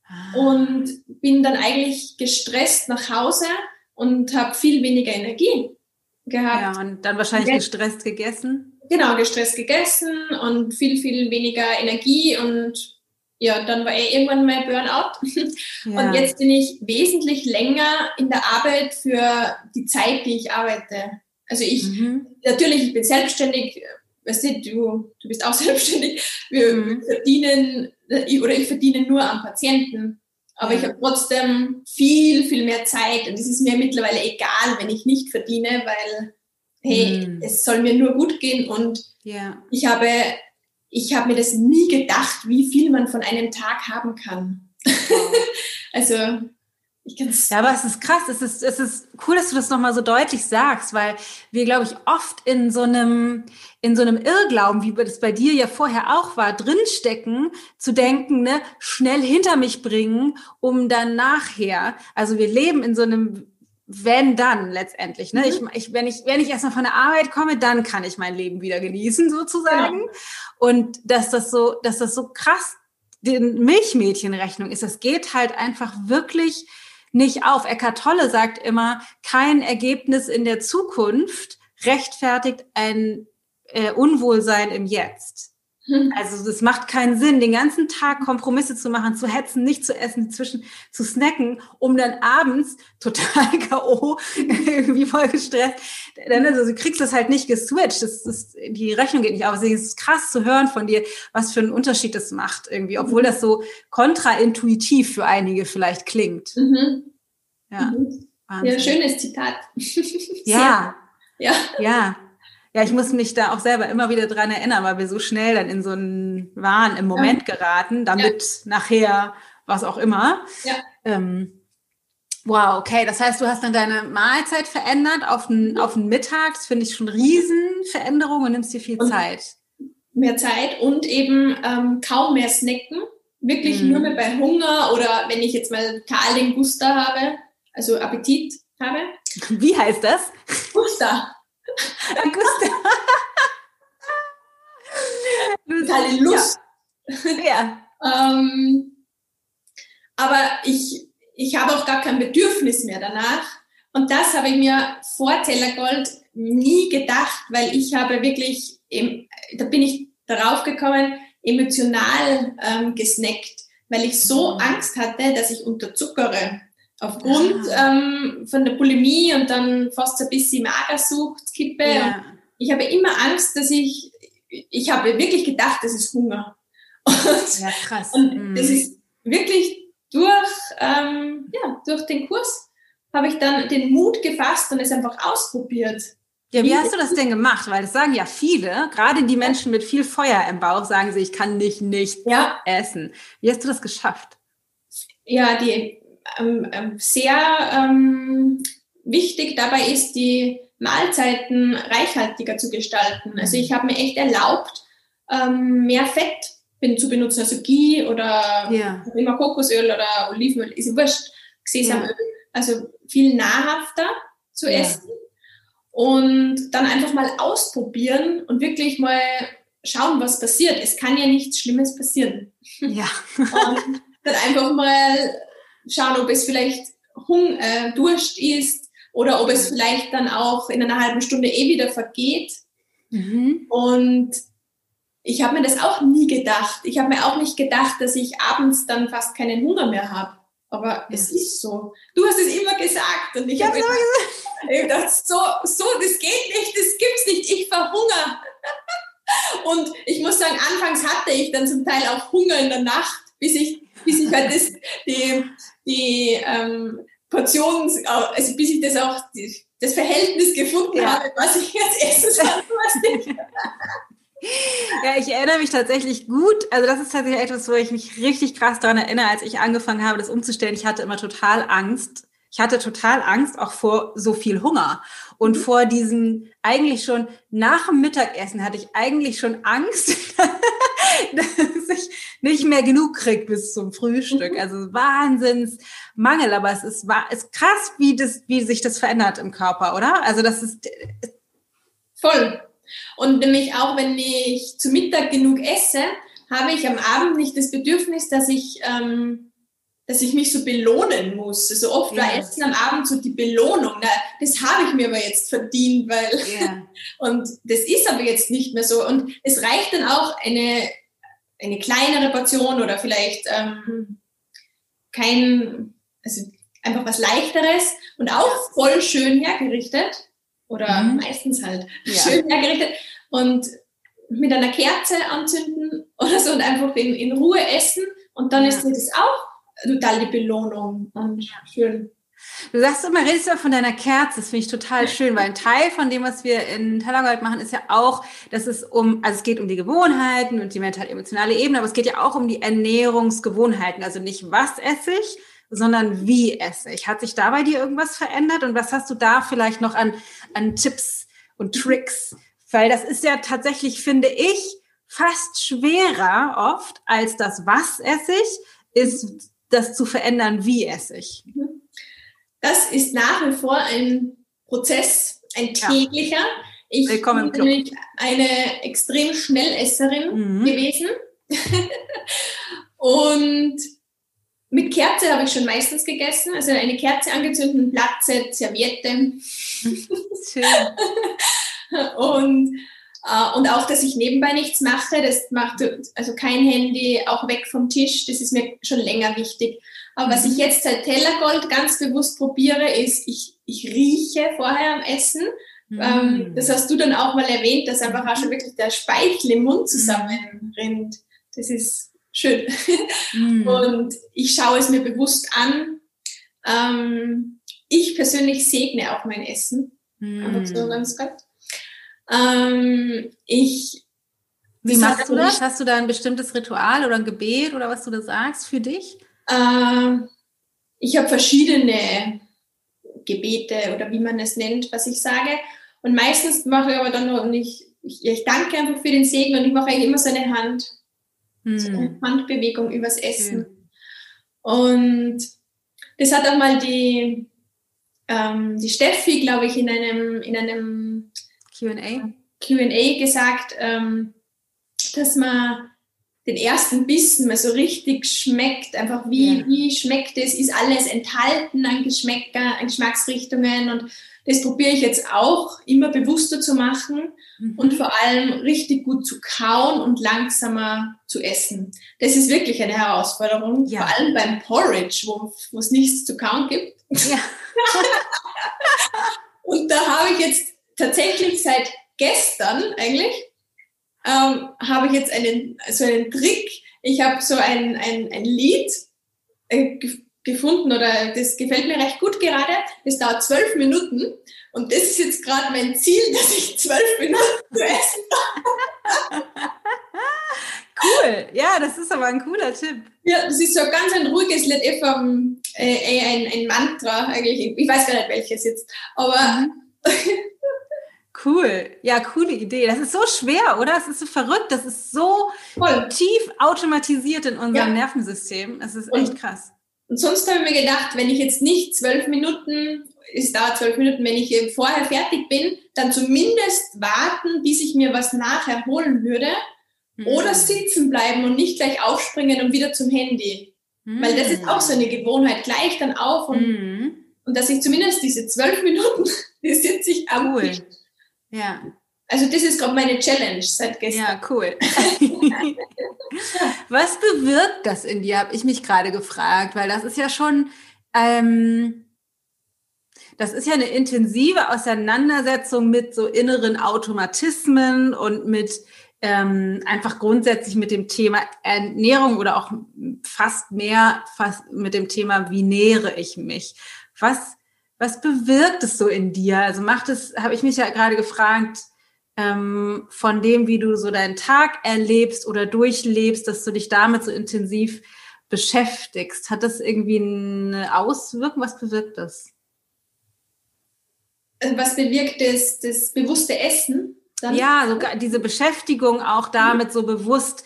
ah. und bin dann eigentlich gestresst nach Hause und habe viel weniger Energie gehabt. Ja, und dann wahrscheinlich gestresst gegessen. Genau, gestresst gegessen und viel, viel weniger Energie und ja, dann war eh irgendwann mein Burnout. Ja. Und jetzt bin ich wesentlich länger in der Arbeit für die Zeit, die ich arbeite. Also ich, mhm. natürlich, ich bin selbstständig, weißt du, du, du bist auch selbstständig. Wir mhm. verdienen, oder ich verdiene nur am Patienten. Aber ich habe trotzdem viel, viel mehr Zeit und es ist mir mittlerweile egal, wenn ich nicht verdiene, weil, hey, mhm. es soll mir nur gut gehen und ja. ich habe, ich habe mir das nie gedacht, wie viel man von einem Tag haben kann. Also, ich kann's ja, aber es ist krass. Es ist, es ist cool, dass du das nochmal so deutlich sagst, weil wir, glaube ich, oft in so einem, in so einem Irrglauben, wie das bei dir ja vorher auch war, drinstecken, zu denken, ne, schnell hinter mich bringen, um dann nachher, also wir leben in so einem wenn dann letztendlich. Ne? Mhm. Ich, ich, wenn ich, wenn ich erstmal von der Arbeit komme, dann kann ich mein Leben wieder genießen, sozusagen. Ja. Und dass das so, dass das so krass den Milchmädchenrechnung ist. Es geht halt einfach wirklich nicht auf. Eckart Tolle sagt immer, kein Ergebnis in der Zukunft rechtfertigt ein äh, Unwohlsein im Jetzt. Also es macht keinen Sinn, den ganzen Tag Kompromisse zu machen, zu hetzen, nicht zu essen, zwischen zu snacken, um dann abends total K.O., irgendwie voll gestresst. Dann, also du kriegst das halt nicht geswitcht. Das, das, die Rechnung geht nicht auf. Deswegen ist es krass zu hören von dir, was für einen Unterschied das macht irgendwie, obwohl das so kontraintuitiv für einige vielleicht klingt. Mhm. Ja. Mhm. Ja, schönes Zitat. ja. Ja. Ja. Ja, ich muss mich da auch selber immer wieder dran erinnern, weil wir so schnell dann in so einen Wahn im Moment ja. geraten, damit ja. nachher was auch immer. Ja. Ähm, wow, okay. Das heißt, du hast dann deine Mahlzeit verändert auf den, auf den Mittag. Das finde ich schon Riesenveränderung und nimmst dir viel und Zeit. Mehr Zeit und eben ähm, kaum mehr snacken. Wirklich mhm. nur mehr bei Hunger oder wenn ich jetzt mal total den Guster habe, also Appetit habe. Wie heißt das? Guster. Totale Lust. Ja. ähm, aber ich, ich habe auch gar kein Bedürfnis mehr danach. Und das habe ich mir vor Tellergold nie gedacht, weil ich habe wirklich, da bin ich darauf gekommen, emotional ähm, gesnackt, weil ich so mhm. Angst hatte, dass ich unterzuckere aufgrund ähm, von der Bulimie und dann fast ein bisschen Magersucht kippe. Ja. ich habe immer Angst, dass ich, ich habe wirklich gedacht, das ist Hunger. Und, ja, krass. Und mhm. das ist wirklich durch, ähm, ja, durch den Kurs habe ich dann den Mut gefasst und es einfach ausprobiert. Ja, wie hast du das denn gemacht? Weil das sagen ja viele, gerade die Menschen mit viel Feuer im Bauch sagen sie, ich kann nicht nicht ja. essen. Wie hast du das geschafft? Ja, die sehr ähm, wichtig dabei ist, die Mahlzeiten reichhaltiger zu gestalten. Also ich habe mir echt erlaubt, ähm, mehr Fett zu benutzen, also Ghee oder ja. immer Kokosöl oder Olivenöl, ist wurscht, Sesamöl. Ja. Also viel nahrhafter zu ja. essen und dann einfach mal ausprobieren und wirklich mal schauen, was passiert. Es kann ja nichts Schlimmes passieren. Ja. und dann einfach mal schauen, ob es vielleicht Hung äh, Durst ist oder ob es vielleicht dann auch in einer halben Stunde eh wieder vergeht. Mhm. Und ich habe mir das auch nie gedacht. Ich habe mir auch nicht gedacht, dass ich abends dann fast keinen Hunger mehr habe. Aber ja. es ist so. Du hast es immer gesagt und ich habe gedacht, gedacht, so, so, das geht nicht, das gibt's nicht, ich verhungere. und ich muss sagen, anfangs hatte ich dann zum Teil auch Hunger in der Nacht, bis ich, bis ich halt das, die, die ähm, Portion, also bis ich das auch, das Verhältnis gefunden ja. habe, was ich jetzt essen soll, was nicht. Ja, ich erinnere mich tatsächlich gut. Also das ist tatsächlich etwas, wo ich mich richtig krass daran erinnere, als ich angefangen habe, das umzustellen. Ich hatte immer total Angst. Ich hatte total Angst auch vor so viel Hunger. Und mhm. vor diesem, eigentlich schon nach dem Mittagessen hatte ich eigentlich schon Angst, dass ich nicht mehr genug kriege bis zum Frühstück. Mhm. Also Wahnsinnsmangel, aber es ist, ist krass, wie, das, wie sich das verändert im Körper, oder? Also das ist... Voll. Und nämlich auch, wenn ich zu Mittag genug esse, habe ich am Abend nicht das Bedürfnis, dass ich ähm, dass ich mich so belohnen muss. So also oft ja. war Essen am Abend so die Belohnung. Na, das habe ich mir aber jetzt verdient, weil ja. und das ist aber jetzt nicht mehr so. Und es reicht dann auch eine, eine kleinere Portion oder vielleicht ähm, kein, also einfach was leichteres und auch voll schön hergerichtet oder mhm. meistens halt ja. schön hergerichtet und mit einer Kerze anzünden oder so und einfach in, in Ruhe essen und dann ist das auch total die Belohnung und schön. Du sagst immer, redest du von deiner Kerze, das finde ich total schön, weil ein Teil von dem, was wir in Tellergold machen, ist ja auch, dass es um, also es geht um die Gewohnheiten und die mental-emotionale Ebene, aber es geht ja auch um die Ernährungsgewohnheiten, also nicht was esse ich, sondern wie esse ich. Hat sich da bei dir irgendwas verändert und was hast du da vielleicht noch an, an Tipps und Tricks? Weil das ist ja tatsächlich, finde ich, fast schwerer oft als das was esse ich, ist das zu verändern, wie esse ich. Das ist nach wie vor ein Prozess, ein täglicher. Ja. Ich Willkommen bin nämlich eine extrem Schnellesserin mhm. gewesen. und mit Kerze habe ich schon meistens gegessen. Also eine Kerze angezündet, ein Blatt, Serviette. Schön. und Uh, und auch, dass ich nebenbei nichts mache, das macht also kein Handy, auch weg vom Tisch, das ist mir schon länger wichtig. Aber mhm. was ich mhm. jetzt seit Tellergold ganz bewusst probiere, ist, ich, ich rieche vorher am Essen. Mhm. Ähm, das hast du dann auch mal erwähnt, dass einfach auch schon wirklich der Speichel im Mund zusammenrinnt. Das ist schön. Mhm. Und ich schaue es mir bewusst an. Ähm, ich persönlich segne auch mein Essen. Aber so mhm. ganz gut. Ähm, ich. Wie machst du das? Hast du da ein bestimmtes Ritual oder ein Gebet oder was du da sagst für dich? Äh, ich habe verschiedene Gebete oder wie man es nennt, was ich sage. Und meistens mache ich aber dann noch nicht, ich, ich danke einfach für den Segen und ich mache eigentlich immer so eine Hand, hm. so eine Handbewegung übers Essen. Hm. Und das hat auch mal die, ähm, die Steffi, glaube ich, in einem, in einem QA QA gesagt, ähm, dass man den ersten Bissen mal so richtig schmeckt, einfach wie, ja. wie schmeckt es, ist alles enthalten an Geschmäcker, an Geschmacksrichtungen und das probiere ich jetzt auch immer bewusster zu machen mhm. und vor allem richtig gut zu kauen und langsamer zu essen. Das ist wirklich eine Herausforderung, ja. vor allem beim Porridge, wo, wo es nichts zu kauen gibt. Ja. und da habe ich jetzt tatsächlich seit gestern eigentlich ähm, habe ich jetzt einen, so einen Trick. Ich habe so ein, ein, ein Lied äh, gefunden oder das gefällt mir recht gut gerade. Das dauert zwölf Minuten und das ist jetzt gerade mein Ziel, dass ich zwölf Minuten zu essen Cool, ja, das ist aber ein cooler Tipp. Ja, das ist so ganz ein ruhiges Lied, eh vom, äh, ein, ein Mantra eigentlich. Ich weiß gar nicht welches jetzt, aber mhm. Cool. Ja, coole Idee. Das ist so schwer, oder? Es ist so verrückt. Das ist so Voll. tief automatisiert in unserem ja. Nervensystem. Es ist echt krass. Und sonst habe ich mir gedacht, wenn ich jetzt nicht zwölf Minuten, es dauert zwölf Minuten, wenn ich vorher fertig bin, dann zumindest warten, bis ich mir was nachher holen würde. Mhm. Oder sitzen bleiben und nicht gleich aufspringen und wieder zum Handy. Mhm. Weil das ist auch so eine Gewohnheit. Gleich dann auf und, mhm. und dass ich zumindest diese zwölf Minuten, die sitze ich am cool. Tisch ja. Also das ist gerade meine Challenge seit gestern. Ja, cool. Was bewirkt das in dir, habe ich mich gerade gefragt, weil das ist ja schon, ähm, das ist ja eine intensive Auseinandersetzung mit so inneren Automatismen und mit ähm, einfach grundsätzlich mit dem Thema Ernährung oder auch fast mehr fast mit dem Thema, wie nähere ich mich? Was was bewirkt es so in dir? Also macht es, habe ich mich ja gerade gefragt, ähm, von dem, wie du so deinen Tag erlebst oder durchlebst, dass du dich damit so intensiv beschäftigst. Hat das irgendwie eine Auswirkung? Was bewirkt das? Äh, was bewirkt das, das bewusste Essen? Dann? Ja, sogar diese Beschäftigung auch damit so bewusst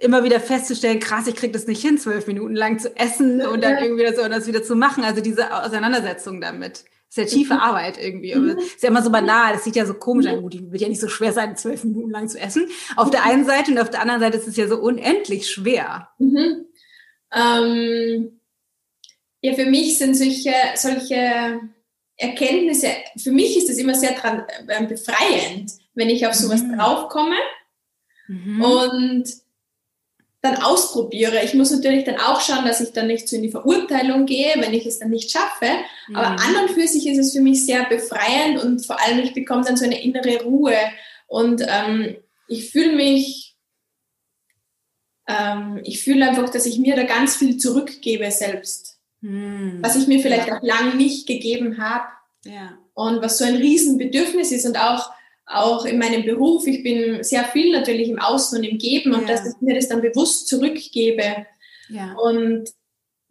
immer wieder festzustellen, krass, ich kriege das nicht hin, zwölf Minuten lang zu essen und dann irgendwie das, das wieder zu machen. Also diese Auseinandersetzung damit. Das ist ja tiefe mhm. Arbeit irgendwie. Mhm. Ist ja immer so banal. Das sieht ja so komisch an. Gut, wird ja nicht so schwer sein, zwölf Minuten lang zu essen. Auf der einen Seite und auf der anderen Seite ist es ja so unendlich schwer. Mhm. ähm, ja, für mich sind solche, solche Erkenntnisse, für mich ist es immer sehr dran, äh, befreiend, wenn ich auf sowas mhm. draufkomme mhm. und dann ausprobiere. Ich muss natürlich dann auch schauen, dass ich dann nicht so in die Verurteilung gehe, wenn ich es dann nicht schaffe. Mhm. Aber an und für sich ist es für mich sehr befreiend und vor allem ich bekomme dann so eine innere Ruhe und ähm, ich fühle mich, ähm, ich fühle einfach, dass ich mir da ganz viel zurückgebe selbst, mhm. was ich mir vielleicht ja. auch lang nicht gegeben habe. Ja. Und was so ein Riesenbedürfnis ist und auch auch in meinem Beruf, ich bin sehr viel natürlich im Außen und im Geben und dass ich mir das dann bewusst zurückgebe. Ja. Und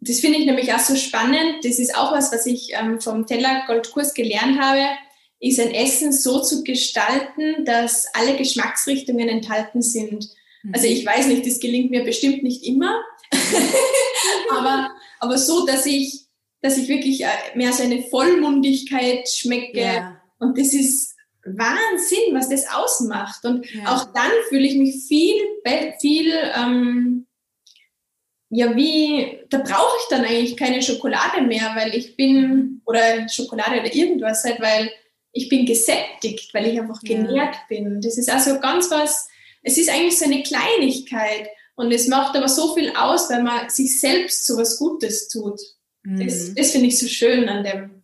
das finde ich nämlich auch so spannend. Das ist auch was, was ich ähm, vom Tellergoldkurs gelernt habe, ist ein Essen so zu gestalten, dass alle Geschmacksrichtungen enthalten sind. Mhm. Also ich weiß nicht, das gelingt mir bestimmt nicht immer, aber, aber so, dass ich, dass ich wirklich äh, mehr so eine Vollmundigkeit schmecke. Ja. Und das ist Wahnsinn, was das ausmacht. Und ja. auch dann fühle ich mich viel, viel, ähm, ja, wie, da brauche ich dann eigentlich keine Schokolade mehr, weil ich bin, oder Schokolade oder irgendwas halt, weil ich bin gesättigt, weil ich einfach genährt ja. bin. Das ist also ganz was, es ist eigentlich so eine Kleinigkeit und es macht aber so viel aus, weil man sich selbst so was Gutes tut. Mhm. Das, das finde ich so schön an dem.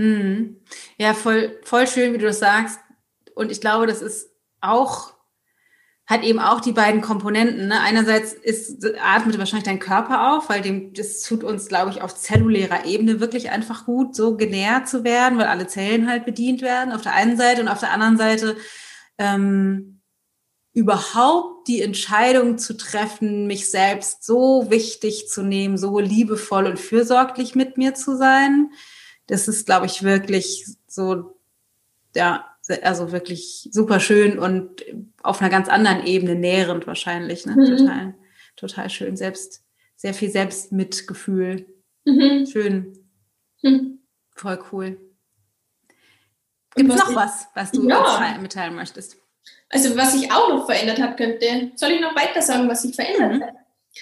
Mhm. Ja, voll, voll schön, wie du das sagst. Und ich glaube, das ist auch, hat eben auch die beiden Komponenten. Ne? Einerseits ist, atmet wahrscheinlich dein Körper auf, weil dem, das tut uns, glaube ich, auf zellulärer Ebene wirklich einfach gut, so genährt zu werden, weil alle Zellen halt bedient werden, auf der einen Seite und auf der anderen Seite ähm, überhaupt die Entscheidung zu treffen, mich selbst so wichtig zu nehmen, so liebevoll und fürsorglich mit mir zu sein das ist, glaube ich, wirklich so, ja, also wirklich super schön und auf einer ganz anderen Ebene nährend wahrscheinlich. Ne? Mhm. Total, total schön. Selbst, sehr viel Selbstmitgefühl. Mhm. Schön. Mhm. Voll cool. Gibt es noch was, was du ja. mitteilen möchtest? Also was sich auch noch verändert hat, könnte, soll ich noch weiter sagen, was sich verändert mhm. hat?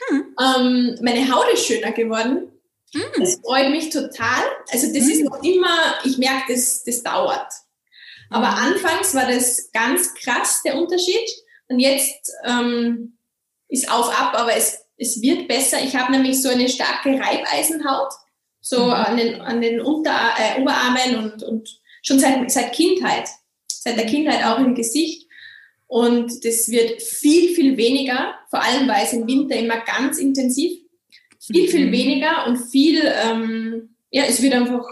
Hm. Ähm, meine Haut ist schöner geworden. Mm. Das freut mich total. Also das mm. ist noch immer, ich merke, das, das dauert. Aber mm. anfangs war das ganz krass, der Unterschied. Und jetzt ähm, ist auf ab, aber es, es wird besser. Ich habe nämlich so eine starke Reibeisenhaut, so mhm. an den, an den Unter, äh, Oberarmen und, und schon seit, seit Kindheit, seit der Kindheit auch im Gesicht. Und das wird viel, viel weniger, vor allem weil es im Winter immer ganz intensiv viel, viel weniger und viel, ähm, ja, es wird einfach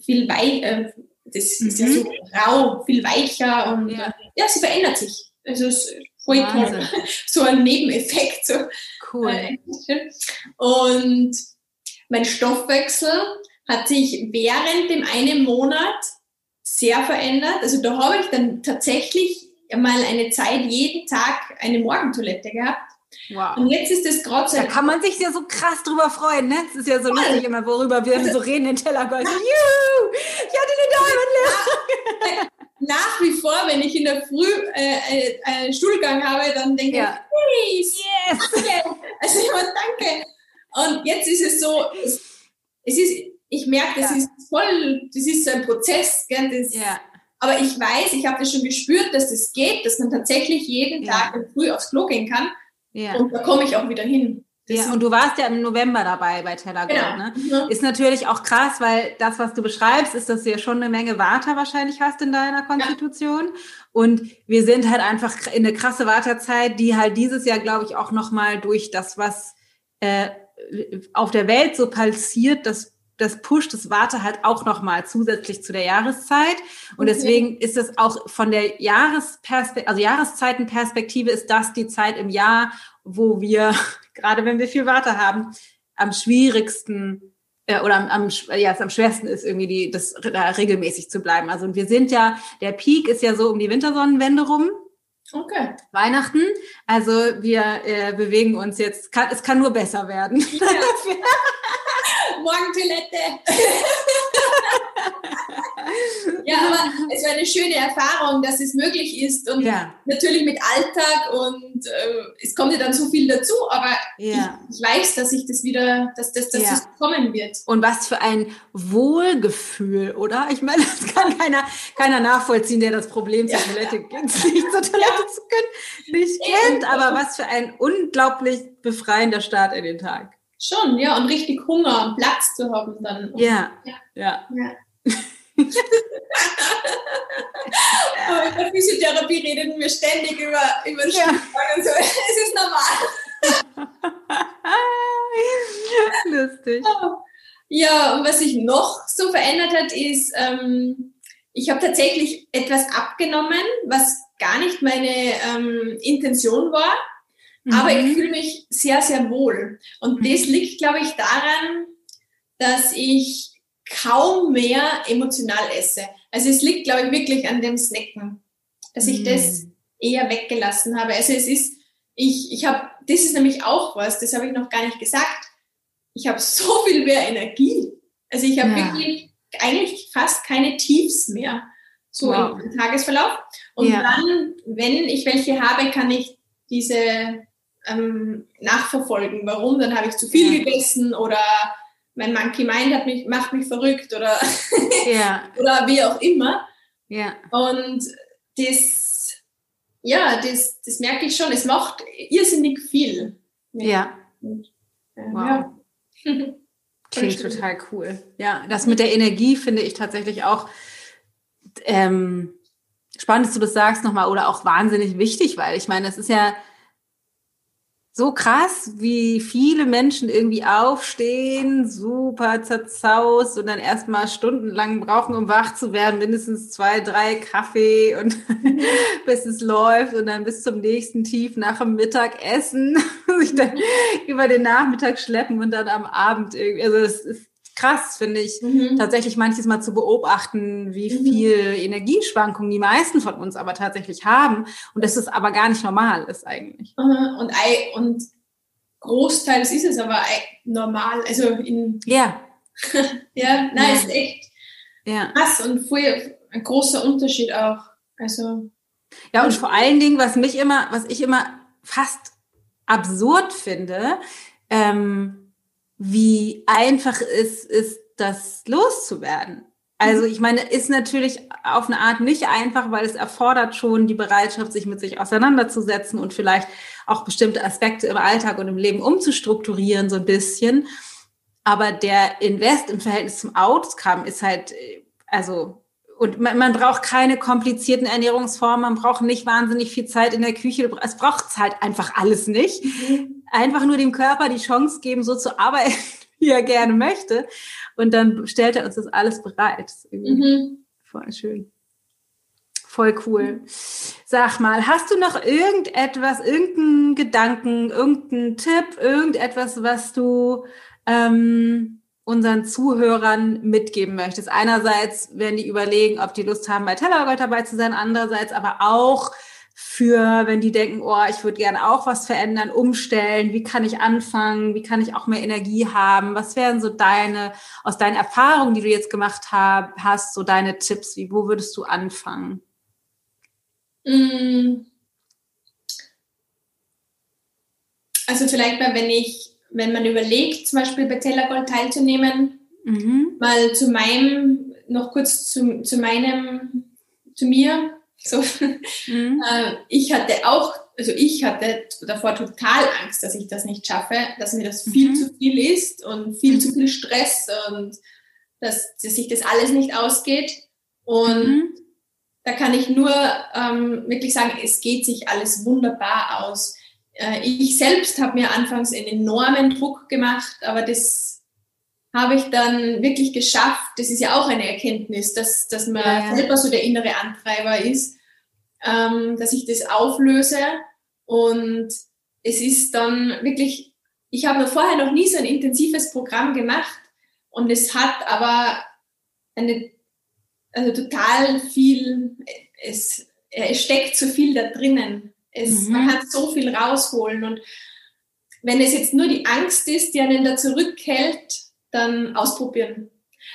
viel weich, äh, das mhm. ist ja so mhm. rau, viel weicher und ja, ja sie verändert sich. Also es ist voll toll. So ein Nebeneffekt. So. Cool. Äh, und mein Stoffwechsel hat sich während dem einen Monat sehr verändert. Also da habe ich dann tatsächlich mal eine Zeit jeden Tag eine Morgentoilette gehabt. Wow. Und jetzt ist es gerade so. Da kann man sich ja so krass drüber freuen, ne? Es ist ja so Voll. lustig immer, worüber wir also, so reden, den Tellergold. Juhu! Ich hatte eine Diamond Nach wie vor, wenn ich in der Früh äh, äh, einen Stuhlgang habe, dann denke ja. ich, yes! Danke! Also immer danke! Und jetzt ist es so, es, es ist, ich merke, das ja. ist voll, das ist so ein Prozess, gell? Das, ja. Aber ich weiß, ich habe das schon gespürt, dass das geht, dass man tatsächlich jeden Tag früh aufs Klo gehen kann. Ja. Und da komme ich auch wieder hin. ja, und du warst ja im November dabei bei Tellergold, genau. ne? Mhm. Ist natürlich auch krass, weil das, was du beschreibst, ist, dass du ja schon eine Menge Water wahrscheinlich hast in deiner Konstitution. Ja. Und wir sind halt einfach in eine krasse Wartezeit, die halt dieses Jahr, glaube ich, auch nochmal durch das, was äh, auf der Welt so passiert, das das pusht das Warte halt auch nochmal zusätzlich zu der Jahreszeit. Und deswegen ist es auch von der Jahresperspektive, also Jahreszeitenperspektive ist das die Zeit im Jahr, wo wir, gerade wenn wir viel Warte haben, am schwierigsten äh, oder am, am, ja, es am schwersten ist, irgendwie die, das da regelmäßig zu bleiben. Also und wir sind ja, der Peak ist ja so um die Wintersonnenwende rum. Okay. Weihnachten. Also wir äh, bewegen uns jetzt, kann, es kann nur besser werden. Ja. Morgentoilette. ja, aber es war eine schöne Erfahrung, dass es möglich ist und ja. natürlich mit Alltag und äh, es kommt ja dann so viel dazu, aber ja. ich, ich, weiß, dass ich das wieder, dass, dass, dass ja. das kommen wird. Und was für ein Wohlgefühl, oder? Ich meine, das kann keiner, keiner nachvollziehen, der das Problem zur Toilette nicht zur Toilette zu können, nicht kennt, aber was für ein unglaublich befreiender Start in den Tag. Schon, ja, und richtig Hunger und Platz zu haben dann. Ja, ja. ja. ja. Aber in der Physiotherapie reden wir ständig über, über ja. und so. Es ist normal. Lustig. Ja, und was sich noch so verändert hat, ist, ähm, ich habe tatsächlich etwas abgenommen, was gar nicht meine ähm, Intention war. Mhm. Aber ich fühle mich sehr, sehr wohl. Und mhm. das liegt, glaube ich, daran, dass ich kaum mehr emotional esse. Also es liegt, glaube ich, wirklich an dem Snacken, dass ich das eher weggelassen habe. Also es ist, ich, ich habe, das ist nämlich auch was, das habe ich noch gar nicht gesagt. Ich habe so viel mehr Energie. Also ich habe ja. wirklich eigentlich fast keine Tiefs mehr, so wow. im Tagesverlauf. Und ja. dann, wenn ich welche habe, kann ich diese ähm, nachverfolgen. Warum? Dann habe ich zu viel ja. gegessen oder mein Monkey Mind hat mich, macht mich verrückt oder, ja. oder wie auch immer. Ja. Und das, ja, das, das merke ich schon. Es macht irrsinnig viel. Ja. Äh, wow. Klingt total cool. Ja, das mit der Energie finde ich tatsächlich auch ähm, spannend, dass du das sagst nochmal oder auch wahnsinnig wichtig, weil ich meine, es ist ja so krass, wie viele Menschen irgendwie aufstehen, super zerzaust und dann erstmal stundenlang brauchen, um wach zu werden, mindestens zwei, drei Kaffee und bis es läuft und dann bis zum nächsten Tief nach dem Mittagessen sich dann über den Nachmittag schleppen und dann am Abend irgendwie, also es ist krass, finde ich, mhm. tatsächlich manches Mal zu beobachten, wie mhm. viel Energieschwankungen die meisten von uns aber tatsächlich haben und dass es aber gar nicht normal ist eigentlich. Und, und großteils ist es aber normal, also in... Ja. ja, nein, ja. ist echt ja. krass und voll ein großer Unterschied auch. Also... Ja, und vor allen Dingen, was mich immer, was ich immer fast absurd finde, ähm, wie einfach es ist, das loszuwerden. Also ich meine, ist natürlich auf eine Art nicht einfach, weil es erfordert schon die Bereitschaft, sich mit sich auseinanderzusetzen und vielleicht auch bestimmte Aspekte im Alltag und im Leben umzustrukturieren, so ein bisschen. Aber der Invest im Verhältnis zum Outcome ist halt, also, und man, man braucht keine komplizierten Ernährungsformen, man braucht nicht wahnsinnig viel Zeit in der Küche, es braucht halt einfach alles nicht. Mhm einfach nur dem Körper die Chance geben, so zu arbeiten, wie er gerne möchte. Und dann stellt er uns das alles bereit. Das mhm. Voll schön. Voll cool. Sag mal, hast du noch irgendetwas, irgendeinen Gedanken, irgendeinen Tipp, irgendetwas, was du ähm, unseren Zuhörern mitgeben möchtest? Einerseits, wenn die überlegen, ob die Lust haben, bei Tellergold dabei zu sein, andererseits aber auch, für, wenn die denken, oh, ich würde gerne auch was verändern, umstellen, wie kann ich anfangen, wie kann ich auch mehr Energie haben? Was wären so deine, aus deinen Erfahrungen, die du jetzt gemacht hab, hast, so deine Tipps, wie, wo würdest du anfangen? Mm. Also vielleicht mal, wenn ich, wenn man überlegt, zum Beispiel bei Tellergold teilzunehmen, mhm. mal zu meinem, noch kurz zu, zu meinem, zu mir, so. Mhm. Äh, ich hatte auch, also ich hatte davor total Angst, dass ich das nicht schaffe, dass mir das viel mhm. zu viel ist und viel mhm. zu viel Stress und dass, dass sich das alles nicht ausgeht. Und mhm. da kann ich nur ähm, wirklich sagen, es geht sich alles wunderbar aus. Äh, ich selbst habe mir anfangs einen enormen Druck gemacht, aber das habe ich dann wirklich geschafft. Das ist ja auch eine Erkenntnis, dass, dass man ja, ja. selber so der innere Antreiber ist ähm, dass ich das auflöse. Und es ist dann wirklich, ich habe vorher noch nie so ein intensives Programm gemacht und es hat aber eine, also total viel, es, es steckt so viel da drinnen. Es, mhm. Man kann so viel rausholen und wenn es jetzt nur die Angst ist, die einen da zurückhält, dann ausprobieren.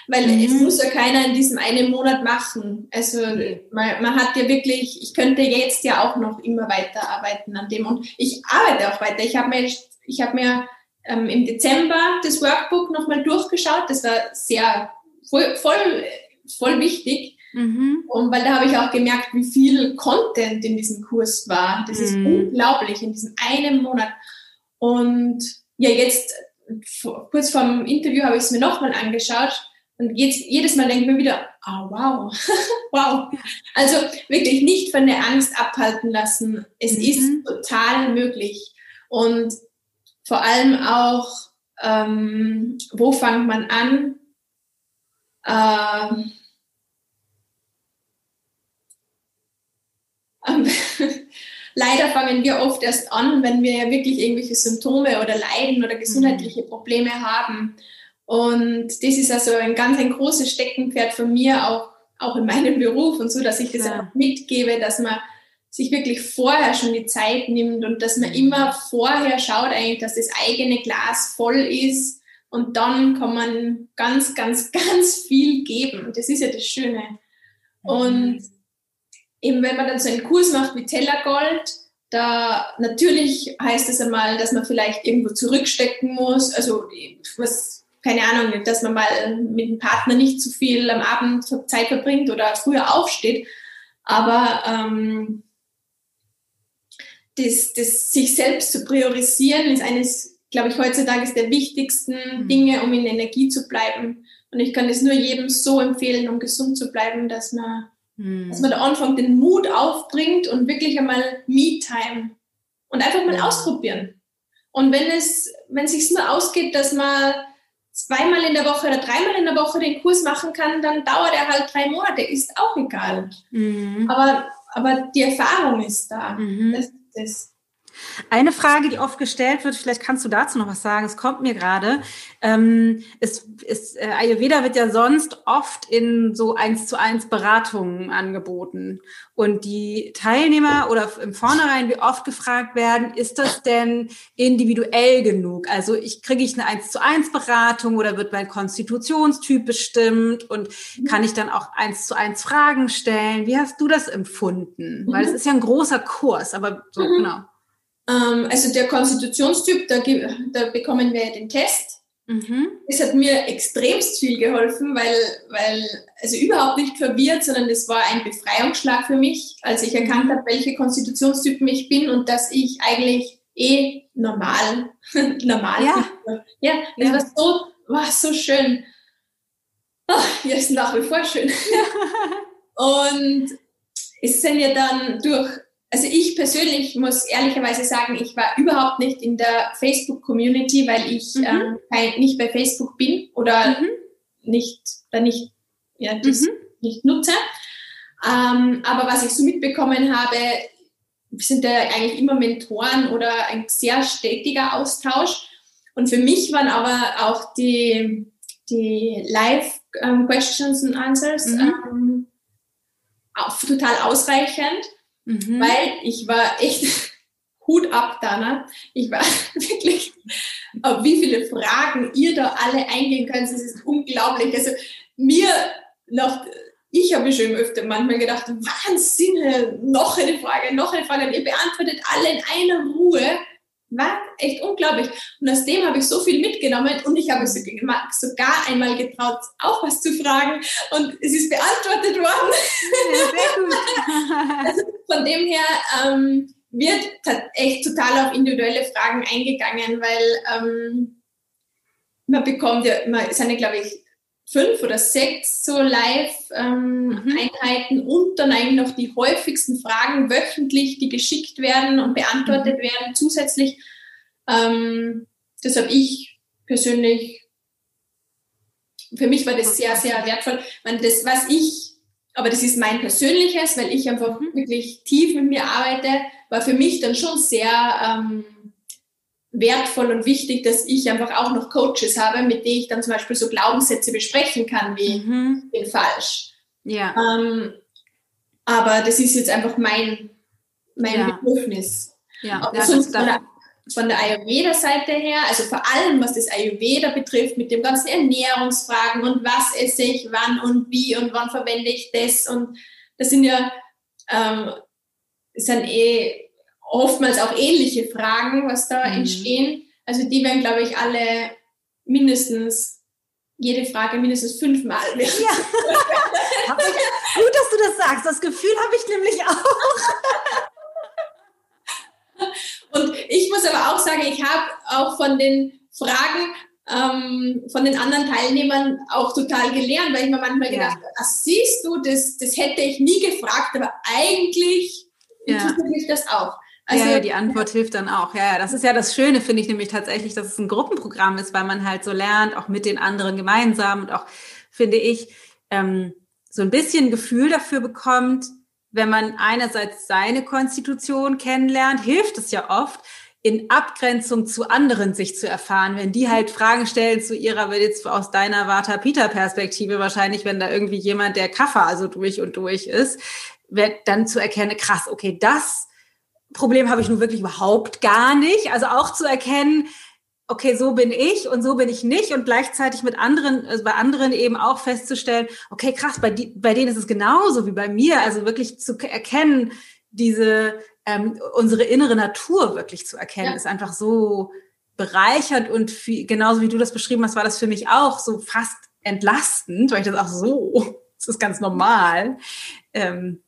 weil mhm. es muss ja keiner in diesem einen Monat machen. Also man, man, hat ja wirklich, ich könnte jetzt ja auch noch immer weiterarbeiten an dem und ich arbeite auch weiter. Ich habe mir, ich habe mir ähm, im Dezember das Workbook nochmal durchgeschaut. Das war sehr voll, voll, voll wichtig. Mhm. Und weil da habe ich auch gemerkt, wie viel Content in diesem Kurs war. Das mhm. ist unglaublich in diesem einen Monat. Und ja, jetzt kurz vor dem Interview habe ich es mir nochmal angeschaut und jetzt, jedes Mal denke ich mir wieder, oh, wow, wow. Also wirklich nicht von der Angst abhalten lassen. Es mhm. ist total möglich. Und vor allem auch, ähm, wo fängt man an? Ähm, leider fangen wir oft erst an, wenn wir ja wirklich irgendwelche Symptome oder Leiden oder gesundheitliche mhm. Probleme haben. Und das ist also ein ganz ein großes Steckenpferd von mir, auch, auch in meinem Beruf und so, dass ich das ja. auch mitgebe, dass man sich wirklich vorher schon die Zeit nimmt und dass man mhm. immer vorher schaut eigentlich, dass das eigene Glas voll ist und dann kann man ganz, ganz, ganz viel geben. Das ist ja das Schöne. Und mhm eben wenn man dann so einen Kurs macht wie Tellergold, da natürlich heißt es einmal, dass man vielleicht irgendwo zurückstecken muss, also was, keine Ahnung, dass man mal mit dem Partner nicht zu viel am Abend Zeit verbringt oder früher aufsteht, aber ähm, das, das sich selbst zu priorisieren ist eines, glaube ich, heutzutage der wichtigsten mhm. Dinge, um in Energie zu bleiben. Und ich kann es nur jedem so empfehlen, um gesund zu bleiben, dass man hm. Dass man da anfängt, den Mut aufbringt und wirklich einmal Me-Time und einfach mal ja. ausprobieren. Und wenn es, wenn es sich nur ausgeht, dass man zweimal in der Woche oder dreimal in der Woche den Kurs machen kann, dann dauert er halt drei Monate, ist auch egal. Mhm. Aber, aber die Erfahrung ist da. Mhm. Das, das, eine Frage, die oft gestellt wird, vielleicht kannst du dazu noch was sagen, es kommt mir gerade. Ähm, es, es, äh, Ayurveda wird ja sonst oft in so eins zu eins Beratungen angeboten. Und die Teilnehmer oder im Vornherein, wie oft gefragt werden, ist das denn individuell genug? Also ich kriege ich eine eins zu eins Beratung oder wird mein Konstitutionstyp bestimmt und mhm. kann ich dann auch eins zu eins Fragen stellen? Wie hast du das empfunden? Weil es ist ja ein großer Kurs, aber so, mhm. genau. Ähm, also der Konstitutionstyp, da, da bekommen wir den Test. Mhm. Das hat mir extremst viel geholfen, weil, weil, also überhaupt nicht verwirrt, sondern das war ein Befreiungsschlag für mich, als ich erkannt habe, welche Konstitutionstypen ich bin und dass ich eigentlich eh normal, normal ja. bin. Ja, das ja. war so, war so schön. Oh, ja, ist nach wie vor schön. und es sind ja dann durch also ich persönlich muss ehrlicherweise sagen, ich war überhaupt nicht in der Facebook-Community, weil ich mhm. ähm, kein, nicht bei Facebook bin oder mhm. nicht, da nicht, ja, das mhm. nicht nutze. Ähm, aber was ich so mitbekommen habe, sind da eigentlich immer Mentoren oder ein sehr stetiger Austausch. Und für mich waren aber auch die, die Live-Questions ähm, and Answers mhm. ähm, auch total ausreichend mhm. weil ich war echt Hut ab, Dana. Ich war wirklich, wie viele Fragen ihr da alle eingehen könnt, das ist unglaublich. Also mir noch, ich habe schon öfter manchmal gedacht, Wahnsinn, noch eine Frage, noch eine Frage. Und ihr beantwortet alle in einer Ruhe. War echt unglaublich. Und aus dem habe ich so viel mitgenommen und ich habe sogar einmal getraut, auch was zu fragen und es ist beantwortet worden. Ja, sehr gut. also von dem her ähm, wird echt total auf individuelle Fragen eingegangen, weil ähm, man bekommt ja, man sind ja, glaube ich, fünf oder sechs so Live-Einheiten ähm, mhm. und dann eigentlich noch die häufigsten Fragen wöchentlich, die geschickt werden und beantwortet mhm. werden zusätzlich. Ähm, das habe ich persönlich, für mich war das sehr, sehr wertvoll. Man, das, was ich, aber das ist mein persönliches, weil ich einfach mhm. wirklich tief mit mir arbeite, war für mich dann schon sehr ähm, wertvoll und wichtig, dass ich einfach auch noch Coaches habe, mit denen ich dann zum Beispiel so Glaubenssätze besprechen kann, wie mhm. bin falsch. Ja. Ähm, aber das ist jetzt einfach mein, mein ja. Bedürfnis. Ja, ja das, das, von der Ayurveda-Seite her, also vor allem was das Ayurveda betrifft, mit dem ganzen Ernährungsfragen und was esse ich, wann und wie und wann verwende ich das und das sind ja ähm, sind eh oftmals auch ähnliche Fragen, was da mhm. entstehen. Also die werden, glaube ich, alle mindestens jede Frage mindestens fünfmal. Ja. Gut, dass du das sagst. Das Gefühl habe ich nämlich auch. Und ich muss aber auch sagen, ich habe auch von den Fragen ähm, von den anderen Teilnehmern auch total gelernt, weil ich mir manchmal gedacht habe, ja. siehst du, das, das hätte ich nie gefragt, aber eigentlich ja. interessiert mich das auch. Also, ja, ja, die Antwort hilft dann auch. Ja, ja, das ist ja das Schöne, finde ich nämlich tatsächlich, dass es ein Gruppenprogramm ist, weil man halt so lernt, auch mit den anderen gemeinsam und auch, finde ich, ähm, so ein bisschen Gefühl dafür bekommt, wenn man einerseits seine Konstitution kennenlernt, hilft es ja oft, in Abgrenzung zu anderen sich zu erfahren, wenn die halt Fragen stellen zu ihrer, jetzt aus deiner Vata-Pita-Perspektive wahrscheinlich, wenn da irgendwie jemand, der Kaffer also durch und durch ist, wird dann zu erkennen, krass, okay, das Problem habe ich nun wirklich überhaupt gar nicht. Also auch zu erkennen, okay, so bin ich und so bin ich nicht und gleichzeitig mit anderen, also bei anderen eben auch festzustellen, okay, krass, bei, die, bei denen ist es genauso wie bei mir. Also wirklich zu erkennen, diese, ähm, unsere innere Natur wirklich zu erkennen, ja. ist einfach so bereichert und viel, genauso wie du das beschrieben hast, war das für mich auch so fast entlastend, weil ich das auch so, das ist ganz normal. Ähm,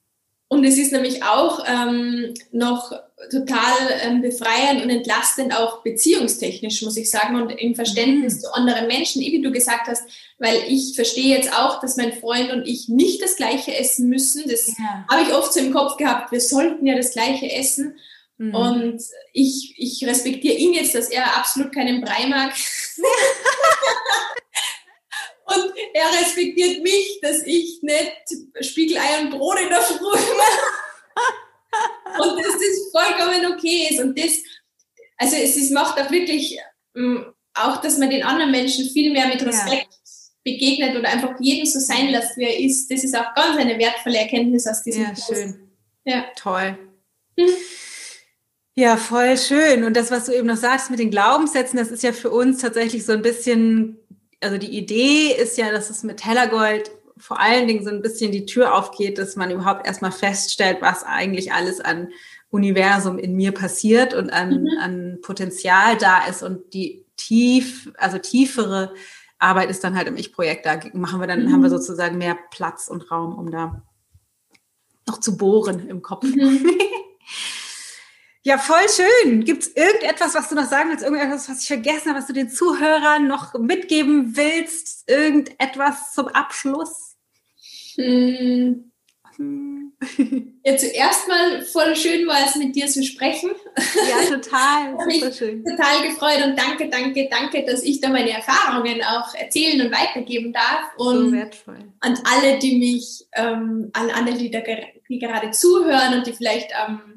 und es ist nämlich auch ähm, noch total ähm, befreiend und entlastend, auch beziehungstechnisch, muss ich sagen, und im Verständnis mhm. zu anderen Menschen, wie du gesagt hast, weil ich verstehe jetzt auch, dass mein Freund und ich nicht das Gleiche essen müssen. Das ja. habe ich oft so im Kopf gehabt, wir sollten ja das Gleiche essen. Mhm. Und ich, ich respektiere ihn jetzt, dass er absolut keinen Brei mag. Und er respektiert mich, dass ich nicht Spiegelei und Brot in der Früh mache. und dass das vollkommen okay ist. Und das, also es ist, macht auch wirklich ähm, auch, dass man den anderen Menschen viel mehr mit Respekt ja. begegnet oder einfach jeden so sein lässt, wie er ist. Das ist auch ganz eine wertvolle Erkenntnis aus diesem Ja, Kurs. schön. Ja. Toll. Hm. Ja, voll schön. Und das, was du eben noch sagst mit den Glaubenssätzen, das ist ja für uns tatsächlich so ein bisschen also die Idee ist ja, dass es mit Hellergold vor allen Dingen so ein bisschen die Tür aufgeht, dass man überhaupt erstmal feststellt, was eigentlich alles an Universum in mir passiert und an, mhm. an Potenzial da ist und die tief, also tiefere Arbeit ist dann halt im Ich-Projekt. Da machen wir dann, mhm. haben wir sozusagen mehr Platz und Raum, um da noch zu bohren im Kopf. Mhm. Ja, voll schön. Gibt es irgendetwas, was du noch sagen willst? Irgendetwas, was ich vergessen habe, was du den Zuhörern noch mitgeben willst? Irgendetwas zum Abschluss? Hm. Ja, zuerst mal voll schön war es mit dir zu sprechen. Ja, total. Mich schön. total gefreut und danke, danke, danke, dass ich da meine Erfahrungen auch erzählen und weitergeben darf. Und so wertvoll. an alle, die mich, ähm, an alle, die, da, die gerade zuhören und die vielleicht ähm,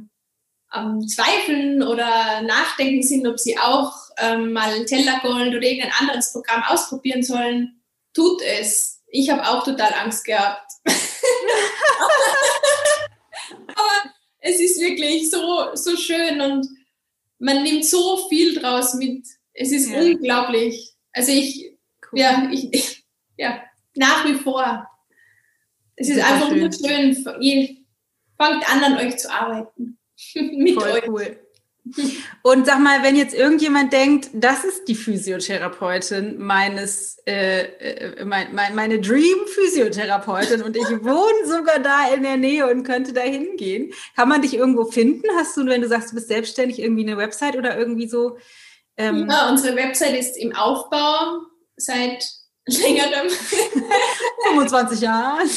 am Zweifeln oder Nachdenken sind, ob sie auch ähm, mal Tellergold oder irgendein anderes Programm ausprobieren sollen, tut es. Ich habe auch total Angst gehabt. Aber es ist wirklich so, so schön und man nimmt so viel draus mit. Es ist ja. unglaublich. Also ich, cool. ja, ich, ich, ja, nach wie vor. Es ist einfach schön. nur schön. Ihr fangt an, an euch zu arbeiten. Mit Voll euch. cool. Und sag mal, wenn jetzt irgendjemand denkt, das ist die Physiotherapeutin meines, äh, äh, mein, mein, meine Dream-Physiotherapeutin und ich wohne sogar da in der Nähe und könnte da hingehen, kann man dich irgendwo finden? Hast du, wenn du sagst, du bist selbstständig, irgendwie eine Website oder irgendwie so? Ähm ja, unsere Website ist im Aufbau seit längerem. 25 Jahren.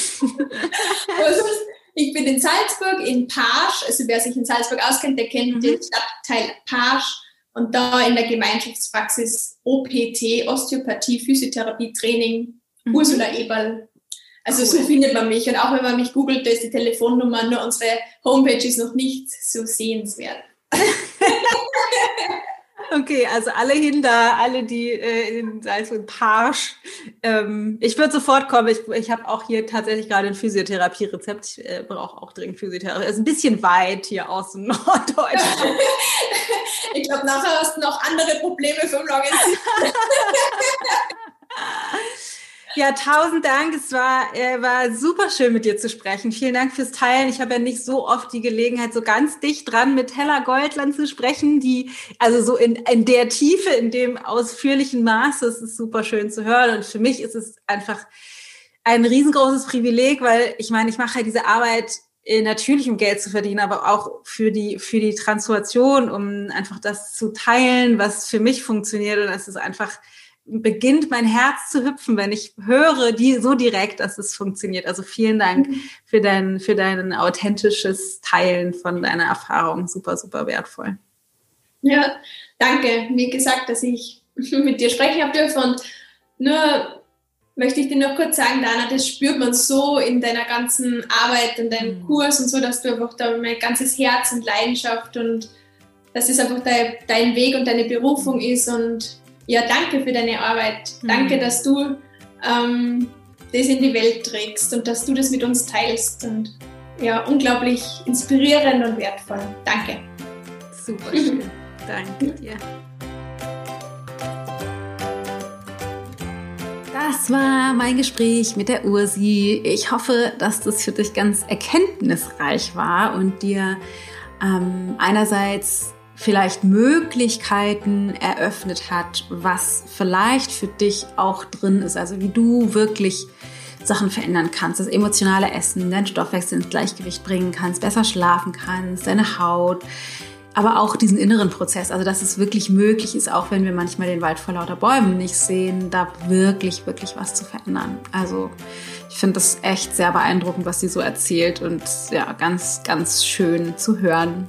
Ich bin in Salzburg, in Pasch. Also wer sich in Salzburg auskennt, der kennt mhm. den Stadtteil Pasch. Und da in der Gemeinschaftspraxis OPT, Osteopathie, Physiotherapie, Training, mhm. Ursula Eberl. Also cool. so findet man mich. Und auch wenn man mich googelt, da ist die Telefonnummer, nur unsere Homepage ist noch nicht so sehenswert. Okay, also alle hin da, alle, die äh, in Salzburg, Parsch. Ähm, ich würde sofort kommen. Ich, ich habe auch hier tatsächlich gerade ein Physiotherapie-Rezept. Ich äh, brauche auch dringend Physiotherapie. Es ist ein bisschen weit hier aus dem Norddeutschen. ich glaube, nachher hast du noch andere Probleme vom langen Ja, tausend Dank. Es war, äh, war super schön mit dir zu sprechen. Vielen Dank fürs Teilen. Ich habe ja nicht so oft die Gelegenheit, so ganz dicht dran mit Hella Goldland zu sprechen, die, also so in, in der Tiefe, in dem ausführlichen Maße, es ist super schön zu hören. Und für mich ist es einfach ein riesengroßes Privileg, weil ich meine, ich mache halt diese Arbeit äh, natürlich um Geld zu verdienen, aber auch für die, für die Transformation, um einfach das zu teilen, was für mich funktioniert. Und es ist einfach, beginnt mein Herz zu hüpfen, wenn ich höre, die so direkt, dass es funktioniert. Also vielen Dank mhm. für dein, für dein authentisches Teilen von deiner Erfahrung. Super, super wertvoll. Ja, danke. Wie gesagt, dass ich mit dir sprechen habe dürfen und nur möchte ich dir noch kurz sagen, Dana, das spürt man so in deiner ganzen Arbeit und deinem mhm. Kurs und so, dass du einfach da mein ganzes Herz und Leidenschaft und dass es einfach dein, dein Weg und deine Berufung ist und ja, danke für deine Arbeit. Mhm. Danke, dass du ähm, das in die Welt trägst und dass du das mit uns teilst. Und ja, unglaublich inspirierend und wertvoll. Danke. Super schön. danke dir. Das war mein Gespräch mit der Ursi. Ich hoffe, dass das für dich ganz erkenntnisreich war und dir ähm, einerseits vielleicht Möglichkeiten eröffnet hat, was vielleicht für dich auch drin ist. Also wie du wirklich Sachen verändern kannst, das emotionale Essen, deinen Stoffwechsel ins Gleichgewicht bringen kannst, besser schlafen kannst, deine Haut, aber auch diesen inneren Prozess, also dass es wirklich möglich ist, auch wenn wir manchmal den Wald vor lauter Bäumen nicht sehen, da wirklich, wirklich was zu verändern. Also ich finde das echt sehr beeindruckend, was sie so erzählt und ja, ganz, ganz schön zu hören.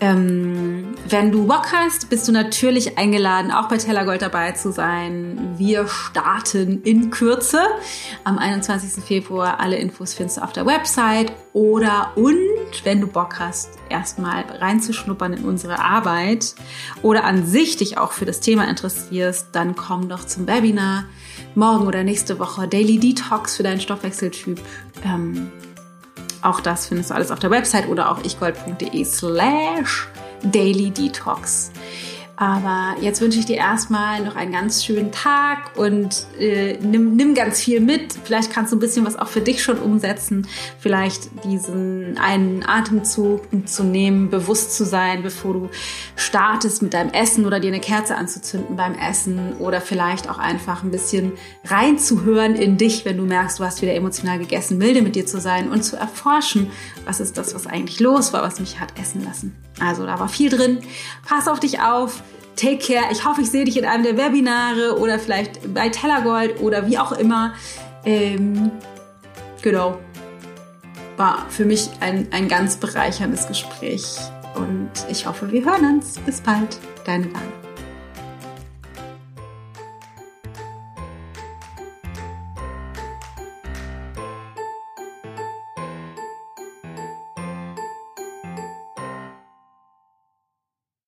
Ähm, wenn du Bock hast, bist du natürlich eingeladen, auch bei Tellergold dabei zu sein. Wir starten in Kürze am 21. Februar. Alle Infos findest du auf der Website oder und wenn du Bock hast, erstmal reinzuschnuppern in unsere Arbeit oder an sich dich auch für das Thema interessierst, dann komm doch zum Webinar morgen oder nächste Woche Daily Detox für deinen Stoffwechseltyp. Ähm, auch das findest du alles auf der Website oder auch ichgold.de slash daily detox. Aber jetzt wünsche ich dir erstmal noch einen ganz schönen Tag und äh, nimm, nimm ganz viel mit. Vielleicht kannst du ein bisschen was auch für dich schon umsetzen. Vielleicht diesen einen Atemzug zu nehmen, bewusst zu sein, bevor du startest mit deinem Essen oder dir eine Kerze anzuzünden beim Essen oder vielleicht auch einfach ein bisschen reinzuhören in dich, wenn du merkst, du hast wieder emotional gegessen, milde mit dir zu sein und zu erforschen, was ist das, was eigentlich los war, was mich hat essen lassen. Also da war viel drin. Pass auf dich auf. Take care. Ich hoffe, ich sehe dich in einem der Webinare oder vielleicht bei Tellergold oder wie auch immer. Ähm, genau. War für mich ein, ein ganz bereicherndes Gespräch. Und ich hoffe, wir hören uns. Bis bald. Deine Bahn.